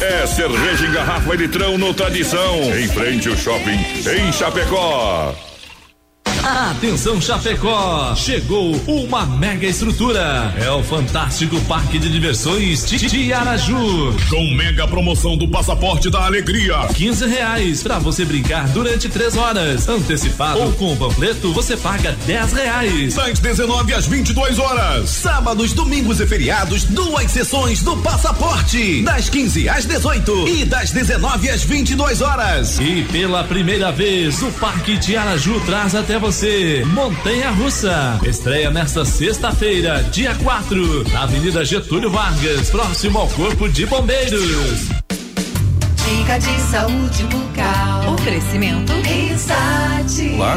É cerveja em garrafa e litrão no Tradição, em frente ao shopping, em Chapecó. Atenção Chapecó, chegou uma mega estrutura. É o fantástico Parque de Diversões Tiaraju. Com mega promoção do Passaporte da Alegria. 15 reais pra você brincar durante três horas. Antecipado ou com o panfleto, você paga 10 reais. Das 19 às 22 horas. Sábados, domingos e feriados, duas sessões do Passaporte. Das 15 às 18 e das 19 às 22 horas. E pela primeira vez, o Parque Tiaraju traz até você Montanha Russa. Estreia nesta sexta-feira, dia 4, na Avenida Getúlio Vargas, próximo ao Corpo de Bombeiros. Dica de saúde bucal. Oferecimento. Risate. Olá,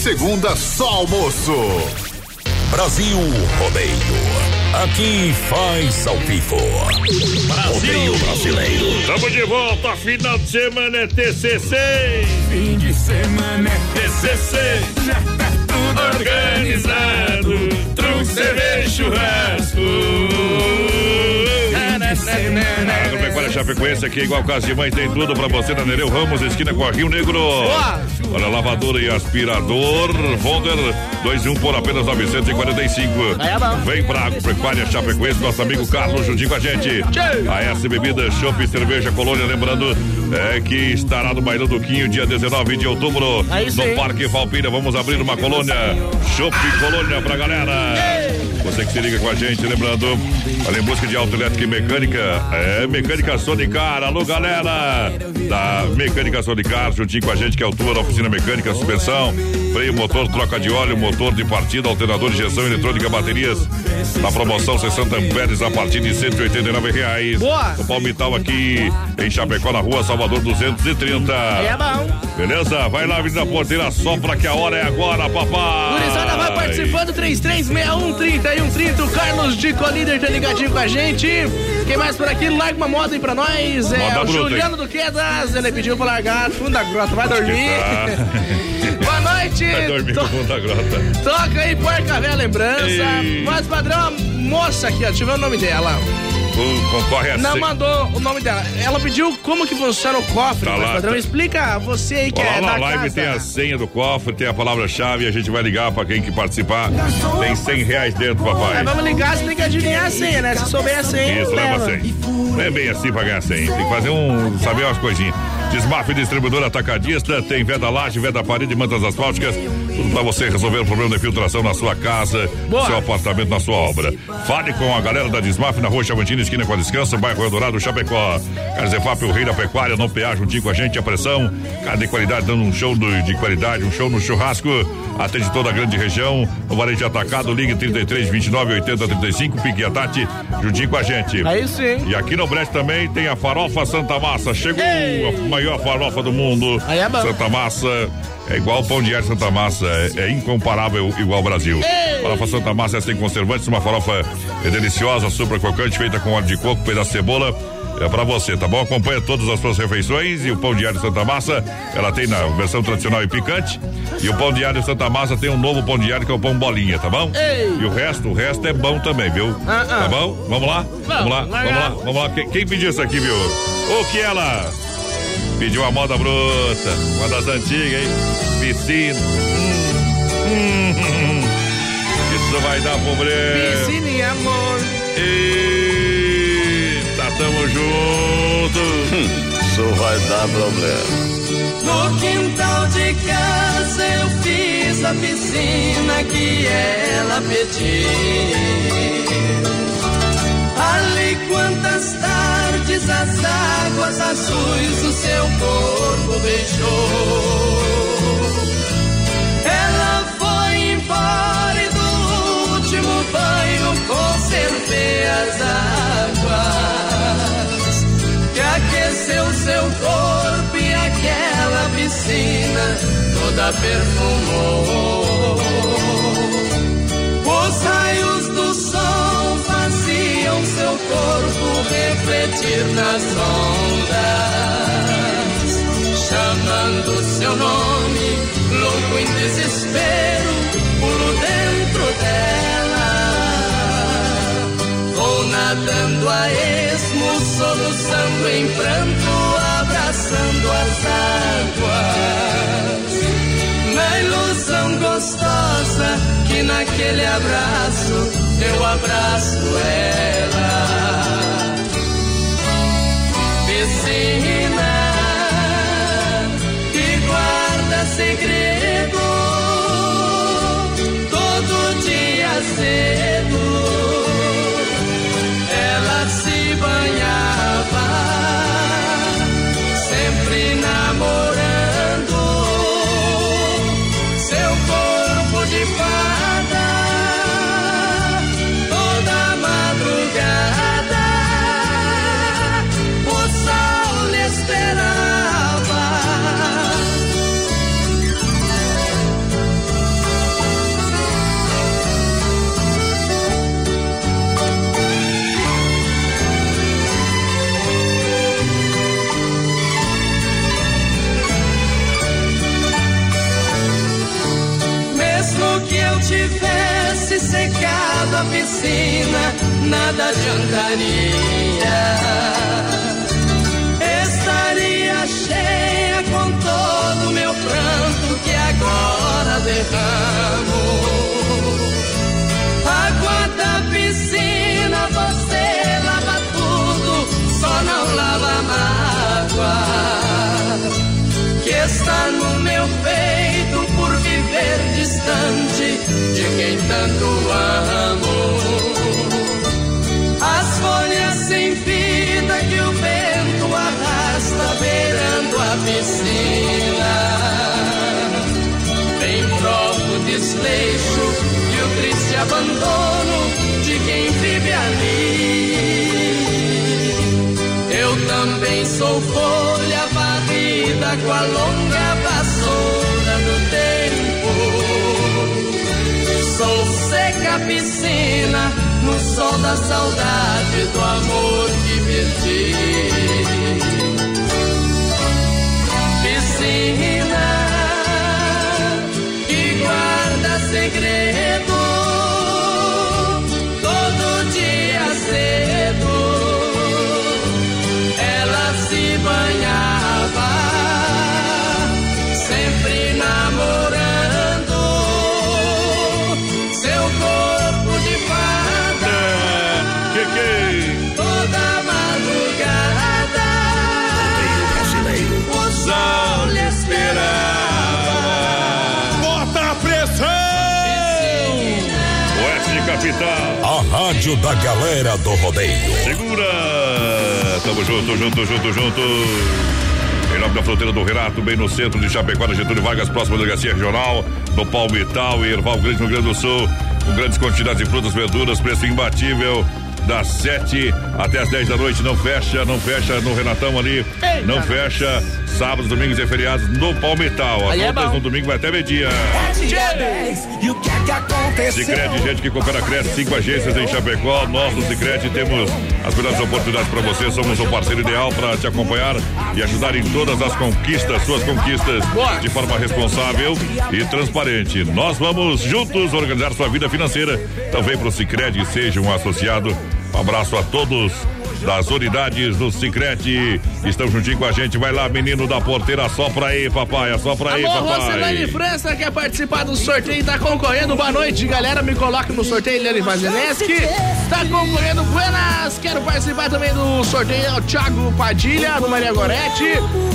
segunda só almoço. Brasil Rodeio. Aqui faz ao vivo. Rodeio brasileiro. Estamos de volta, final de semana é TCC. Fim de semana é TCC. Já tá tudo organizado. Truque, cerveja, churrasco. Agropecuária Chapecoense aqui, igual casa de mãe, tem tudo pra você na Nereu Ramos, esquina com a Rio Negro. Olha, lavadora e aspirador, Wonder 2 e 1 por apenas 945. Vem pra Agropecuária Chapecoense, nosso amigo Carlos juntinho com a gente. A S Bebidas, Chopp e Cerveja Colônia, lembrando é, que estará no Bailão do Quinho, dia 19 de outubro, no Parque Valpina. Vamos abrir uma colônia, Chopp Colônia pra galera. Você que se liga com a gente, lembrando, olha em busca de autoelétrica e mecânica, é Mecânica Sonicar, alô galera da Mecânica Sonicar, juntinho com a gente, que é o tua oficina oficina mecânica, suspensão, freio, motor, troca de óleo, motor de partida, alternador, injeção eletrônica, baterias. Na promoção 60 amperes a partir de 189 reais. Boa. O Palmital aqui em Chapecó, na rua Salvador 230. É bom. Beleza? Vai lá, Avenida Porteira, sopra que a hora é agora, papai. Gurizada vai participando, 33613130. O Carlos de Colíder tá ligadinho com a gente. Quem mais por aqui? Larga uma moda aí pra nós. É Moda o Juliano do Quedas. Ele pediu pra largar fundo da grota. Vai dormir. [LAUGHS] [LAUGHS] Boa noite. Vai dormir To- fundo da grota. Toca aí, porca velha lembrança. Ei. Mas padrão, moça aqui, ó. Deixa eu ver o nome dela. Concorre a Não cem- mandou o nome dela. Ela pediu como que funciona o cofre, Tá lá, padrão. tá. Explica você aí que Olá, é na da live casa. tem a senha do cofre, tem a palavra-chave, a gente vai ligar pra quem que participar. Tem 100 reais dentro, papai. Aí vamos ligar, você tem que adivinhar a senha, né? Se souber a senha, Isso, leva leva. 100. Não é bem assim pra ganhar 100. Tem que fazer um. saber umas coisinhas. Desmaf Distribuidor Atacadista, tem veda laje, veda parede, mantas asfálticas. Tudo pra você resolver o problema de filtração na sua casa, no seu apartamento, na sua obra. Fale com a galera da Desmaf na rua Chavantina, esquina com a Descanso, bairro Eldorado, Chapecó. Carzefap, o rei da pecuária, não pear juntinho com a gente, a pressão. Carne de qualidade, dando um show de qualidade, um show no churrasco. Atende toda a grande região. O varejo atacado, ligue 33 29 80 35, Pique a Tati, juntinho com a gente. Aí sim. E aqui no Brest também tem a farofa Santa Massa. Chegou a maior farofa do mundo. Aí é bom. Santa Massa é igual o pão de ar Santa Massa. É, é incomparável igual ao Brasil. Ei. Farofa Santa Massa é sem conservantes, uma farofa é deliciosa, super crocante, feita com óleo de coco, pedaço de cebola. É pra você, tá bom? Acompanha todas as suas refeições e o pão diário Santa Massa, ela tem na versão tradicional e picante. E o pão diário Santa Massa tem um novo pão diário que é o pão bolinha, tá bom? Ei. E o resto, o resto é bom também, viu? Ah, ah. Tá bom? Vamos lá? Vamos lá, vamos lá, vamos lá. Quem, quem pediu isso aqui, viu? O que ela? Pediu a moda bruta, uma das antigas, hein? Piscina. Hum, hum, hum. Isso vai dar problema. Piscina e amor. Eita, tamo junto. Isso vai dar problema. No quintal de casa eu fiz a piscina que ela pediu. Ali quantas tardes as águas azuis o seu corpo beijou. Ela foi embora e do último banho conservei as águas que aqueceu seu corpo e aquela piscina toda perfumou. Corpo refletir nas ondas, chamando seu nome, louco em desespero, pulo dentro dela. Vou nadando a esmo, soluçando em pranto, abraçando as águas. Na ilusão gostosa que naquele abraço eu abraço ela. Piscina que guarda segredo Chapecó, na Getúlio Vargas, próxima delegacia regional, no Palmital e Erval Grande, no Rio Grande do Sul, com grandes quantidades de frutas, verduras, preço imbatível. Das 7 até as 10 da noite, não fecha, não fecha no Renatão ali, não fecha. Sábados, domingos e feriados no Palmital. As Aí é no domingo vai até meio-dia. O que é que aconteceu? Sicredi, gente que coopera, cresce, cinco agências em Chapecó. Nós do Sicredi temos as melhores oportunidades para você. Somos o parceiro ideal para te acompanhar e ajudar em todas as conquistas, suas conquistas, de forma responsável e transparente. Nós vamos juntos organizar sua vida financeira. Então vem pro Sicredi, seja um associado. Um abraço a todos das unidades do Sicredi. Estão juntinho com a gente. Vai lá, menino da porteira, sopra aí, papai. Assopra aí, Alô, Rosilane papai. França quer participar do sorteio, tá concorrendo. Boa noite, galera. Me coloca no sorteio, Eliane Vazineski. Tá concorrendo, buenas. Quero participar também do sorteio. É o Thiago Padilha, do Maria Goretti.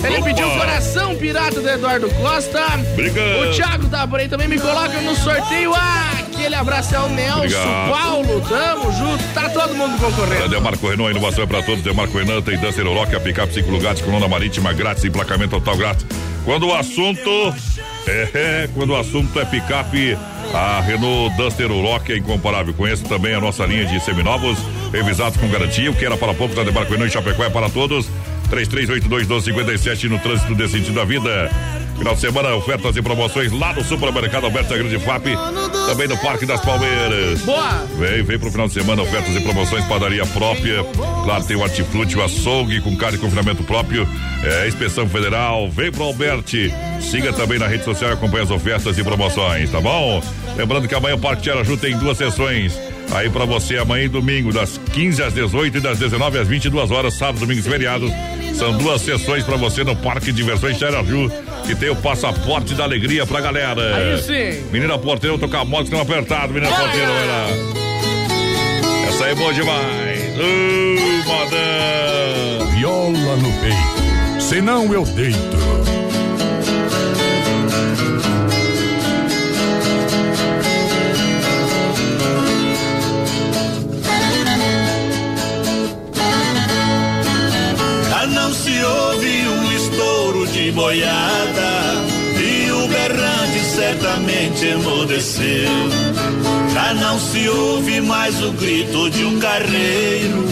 Ele Opa. pediu o coração pirata do Eduardo Costa. Obrigado. O Thiago tá por aí também. Me coloca no sorteio. Ah, aquele abraço é o Nelson, Obrigado. Paulo. Tamo junto. Tá todo mundo concorrendo. Demarco Renault, inovação é pra todos. Demarco Renan tem Duster Rock, a picape 5 lugares, coluna marítima grátis, emplacamento total grátis. Quando o assunto é, quando o assunto é picape, a Renault Duster Rock é incomparável. Conheça também a nossa linha de seminovos, revisados com garantia. O que era para pouco da Demarco Renault em Chapecó é para todos. 3382-1257 no trânsito desse sentido da vida. Final de semana, ofertas e promoções lá no Supermercado Alberto Grande FAP, também no Parque das Palmeiras. Boa! Vem, vem pro final de semana, ofertas e promoções, padaria própria. Claro, tem o hortifruti, o açougue com carne de confinamento próprio. É, inspeção federal. Vem pro Alberti. Siga também na rede social e acompanhe as ofertas e promoções, tá bom? Lembrando que amanhã o Parque Tiaraju tem duas sessões. Aí pra você amanhã e domingo, das 15 às 18 e das 19 às 22 horas, sábados, domingos e feriados. São duas sessões pra você no Parque de Diversões Tiaraju, que tem o passaporte da alegria pra galera. Aí sim. Menina porteira, eu tô com a moto não apertado, menina porteira, vai lá. Essa aí é boa demais. Uh, modão. Viola no peito, senão eu deito. Já não se ouve um estouro de boiada e o berrante certamente emudeceu. Já não se ouve mais o grito de um carreiro,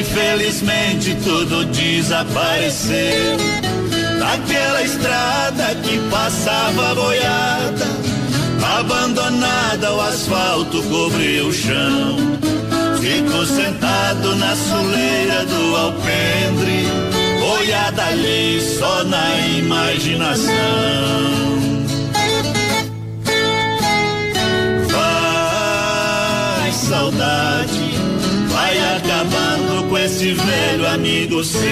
infelizmente tudo desapareceu. Naquela estrada que passava boiada, abandonada o asfalto cobriu o chão. Fico sentado na soleira do alpendre, boiada ali só na imaginação. Vai, saudade, vai acabando com esse velho amigo seu.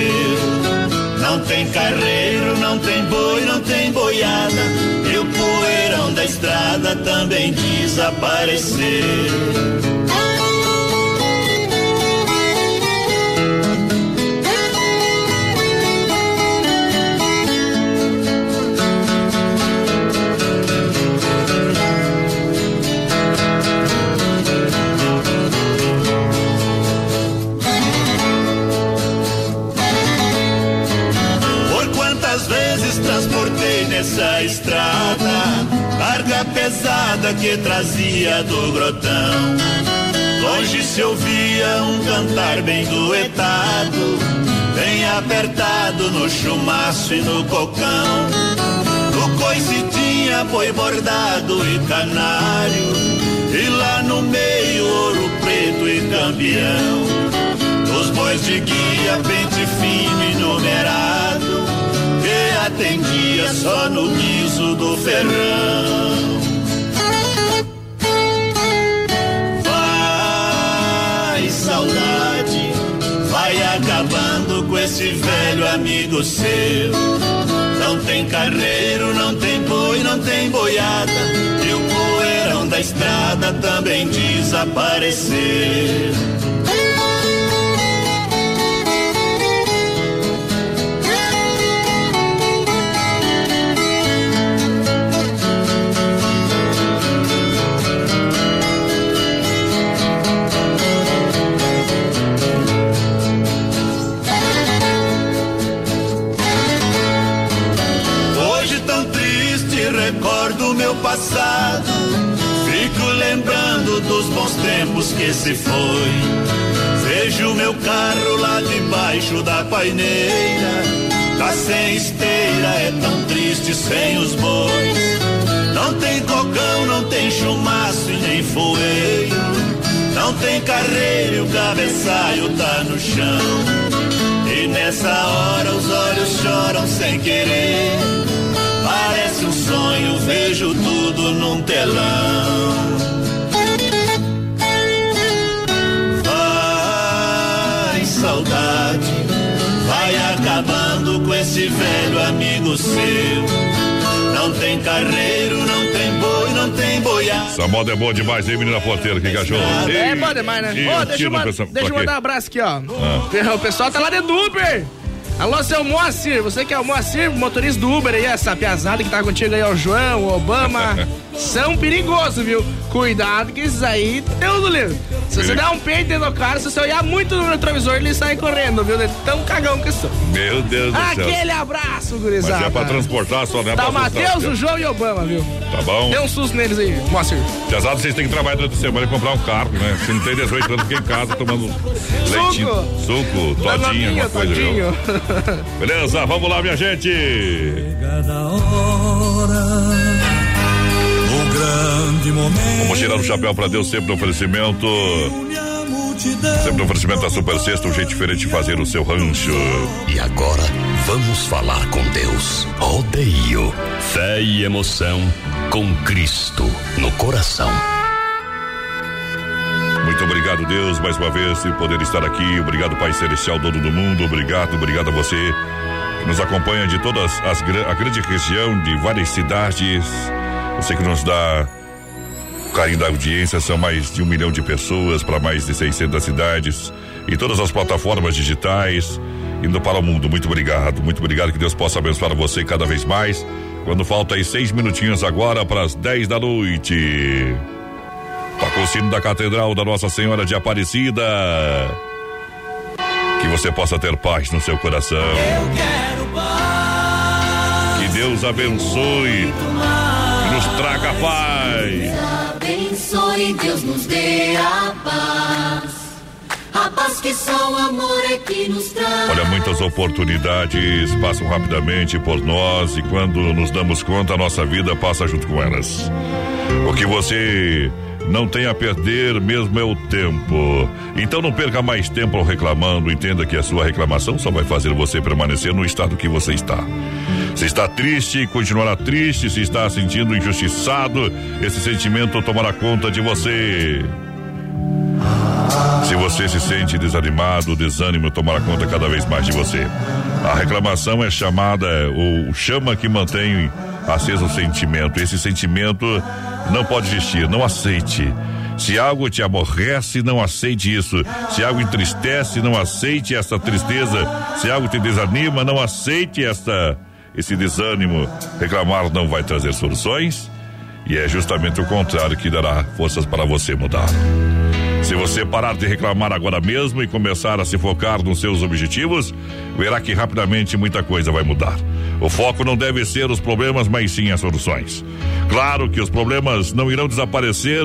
Não tem carreiro, não tem boi, não tem boiada. E o poeirão da estrada também desapareceu. Nessa estrada carga pesada que trazia do grotão. Longe se ouvia um cantar bem duetado, bem apertado no chumaço e no cocão. No coice tinha bordado e canário. E lá no meio ouro preto e campeão. Os bois de guia, pente fino e numerado. Atendia só no guiso do ferrão. Vai, saudade, vai acabando com esse velho amigo seu. Não tem carreiro, não tem boi, não tem boiada. E o poeirão da estrada também desapareceu. Meu passado. Fico lembrando dos bons tempos que se foi. Vejo meu carro lá debaixo da paineira. Tá sem esteira, é tão triste sem os bois. Não tem cocão, não tem chumaço e nem foeiro. Não tem carreiro, o cabeçalho tá no chão. E nessa hora os olhos choram sem querer. Parece um sonho, vejo tudo num telão. Vai, saudade, vai acabando com esse velho amigo seu. Não tem carreiro, não tem boi, não tem boiada. Essa moda é boa demais, hein, menina porteira? Que cachorro. É bom demais, né? Ô, deixa eu, deixa pra eu mandar um abraço aqui, ó. Ah. [LAUGHS] O pessoal tá lá dentro do Uber. Alô, seu Moacir, você que é o Moacir, motorista do Uber aí, essa piazada que tá contigo aí, ó, o João, o Obama, [LAUGHS] são perigosos, viu? Cuidado que esses aí, Deus do livro. Se você der um peito dentro do cara, se você olhar muito no retrovisor, ele sai correndo, viu? De tão cagão que são. Meu Deus do céu. Aquele abraço, Mas gurizada. é pra transportar só, né? Tá o Matheus, o João e o Obama, viu? Tá bom. Dê um susto neles aí, Moacir. Pesado, vocês têm que trabalhar durante a semana e comprar um carro, né? Se não tem 18 anos, fica em casa tomando leitinho, suco, todinho, alguma coisa, viu? todinho. Beleza, vamos lá, minha gente. Grande momento. Vamos tirar o chapéu pra Deus sempre no oferecimento. Sempre no oferecimento da Super Sexta, um jeito diferente de fazer o seu rancho. E agora, vamos falar com Deus. Rodeio. Fé e emoção com Cristo no coração. Muito obrigado, Deus, mais uma vez, por poder estar aqui. Obrigado, Pai Celestial, dono do mundo. Obrigado, obrigado a você que nos acompanha de todas as a grande região, de várias cidades. Você que nos dá carinho da audiência, são mais de um milhão de pessoas para mais de 600 cidades e todas as plataformas digitais indo para o mundo. Muito obrigado, muito obrigado. Que Deus possa abençoar você cada vez mais. Quando falta aí seis minutinhos agora para as 10 da noite. Toca o sino da Catedral da Nossa Senhora de Aparecida. Que você possa ter paz no seu coração. Que Deus abençoe nos traga paz. Abençoe, Deus nos dê a paz. A paz que só o amor é que nos traz. Olha, muitas oportunidades passam rapidamente por nós e quando nos damos conta, a nossa vida passa junto com elas. O que você não tem a perder mesmo é o tempo. Então não perca mais tempo reclamando. Entenda que a sua reclamação só vai fazer você permanecer no estado que você está. Se está triste, continuará triste. Se está sentindo injustiçado, esse sentimento tomará conta de você. Se você se sente desanimado, o desânimo tomará conta cada vez mais de você. A reclamação é chamada, ou chama que mantém aceso o sentimento. Esse sentimento não pode existir, não aceite. Se algo te aborrece, não aceite isso. Se algo entristece, não aceite essa tristeza. Se algo te desanima, não aceite esta, esse desânimo. Reclamar não vai trazer soluções. E é justamente o contrário que dará forças para você mudar. Se você parar de reclamar agora mesmo e começar a se focar nos seus objetivos, verá que rapidamente muita coisa vai mudar. O foco não deve ser os problemas, mas sim as soluções. Claro que os problemas não irão desaparecer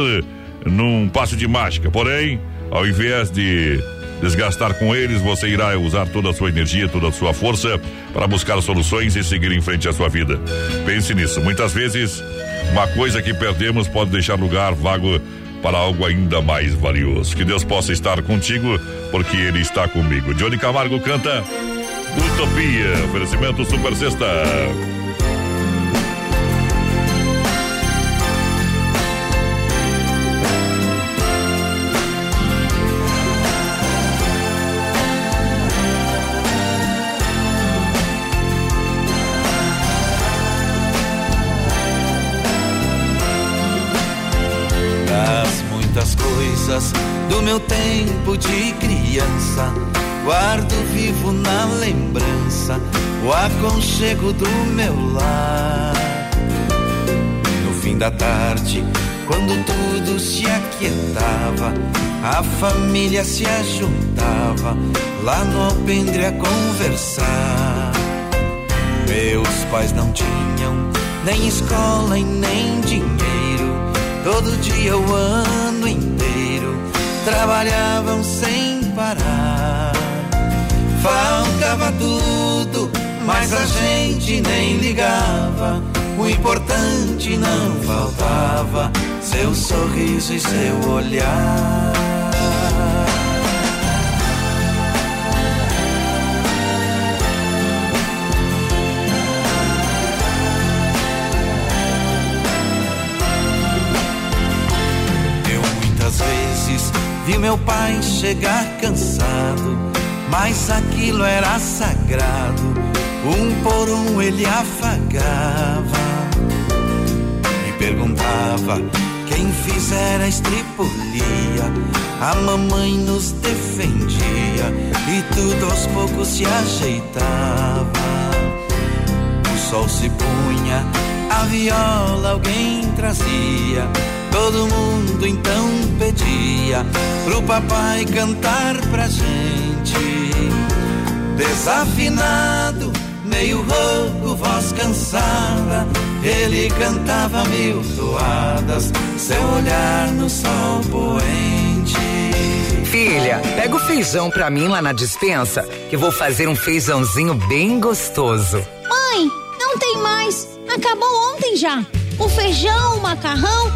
num passo de mágica, porém, ao invés de desgastar com eles, você irá usar toda a sua energia, toda a sua força para buscar soluções e seguir em frente à sua vida. Pense nisso. Muitas vezes, uma coisa que perdemos pode deixar lugar vago para algo ainda mais valioso. Que Deus possa estar contigo, porque Ele está comigo. Johnny Camargo canta Utopia. Oferecimento Super Sexta. Das muitas coisas do meu tempo de criança, guardo vivo na lembrança o aconchego do meu lar. No fim da tarde, quando tudo se aquietava, a família se ajuntava lá no alpendre a conversar. Meus pais não tinham nem escola e nem dinheiro. Todo dia, o ano inteiro, trabalhavam sem parar. Faltava tudo, mas a gente nem ligava. O importante não faltava, seu sorriso e seu olhar. Eu muitas vezes vi meu pai chegar cansado, mas aquilo era sagrado. Um por um ele afagava e perguntava quem fizera a estripulia. A mamãe nos defendia e tudo aos poucos se ajeitava. O sol se punha, a viola alguém trazia. Todo mundo então pedia pro papai cantar pra gente. Desafinado, meio rouco, voz cansada, ele cantava mil toadas, seu olhar no sol poente. Filha, pega o feijão pra mim lá na dispensa, que vou fazer um feijãozinho bem gostoso. Mãe, não tem mais. Acabou ontem já. O feijão, o macarrão,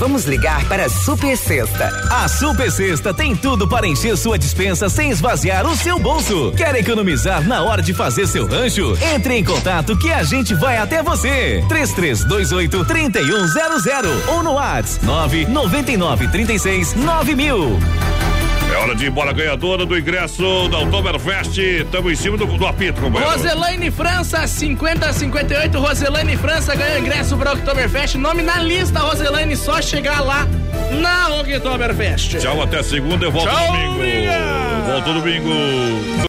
Vamos ligar para a Super Sexta. A Super Sexta tem tudo para encher sua dispensa sem esvaziar o seu bolso. Quer economizar na hora de fazer seu rancho? Entre em contato que a gente vai até você. 3328 3100 ou no WhatsApp 999 36 9000. É hora de ir embora ganhadora do ingresso da Oktoberfest. Estamos em cima do, do apito, companheiro. Roselaine França, 5058. Roselaine França ganhou ingresso para Oktoberfest. Nome na lista, Roselaine, só chegar lá na Oktoberfest. Tchau, até segunda. Eu volto Tchau, domingo. Volto domingo.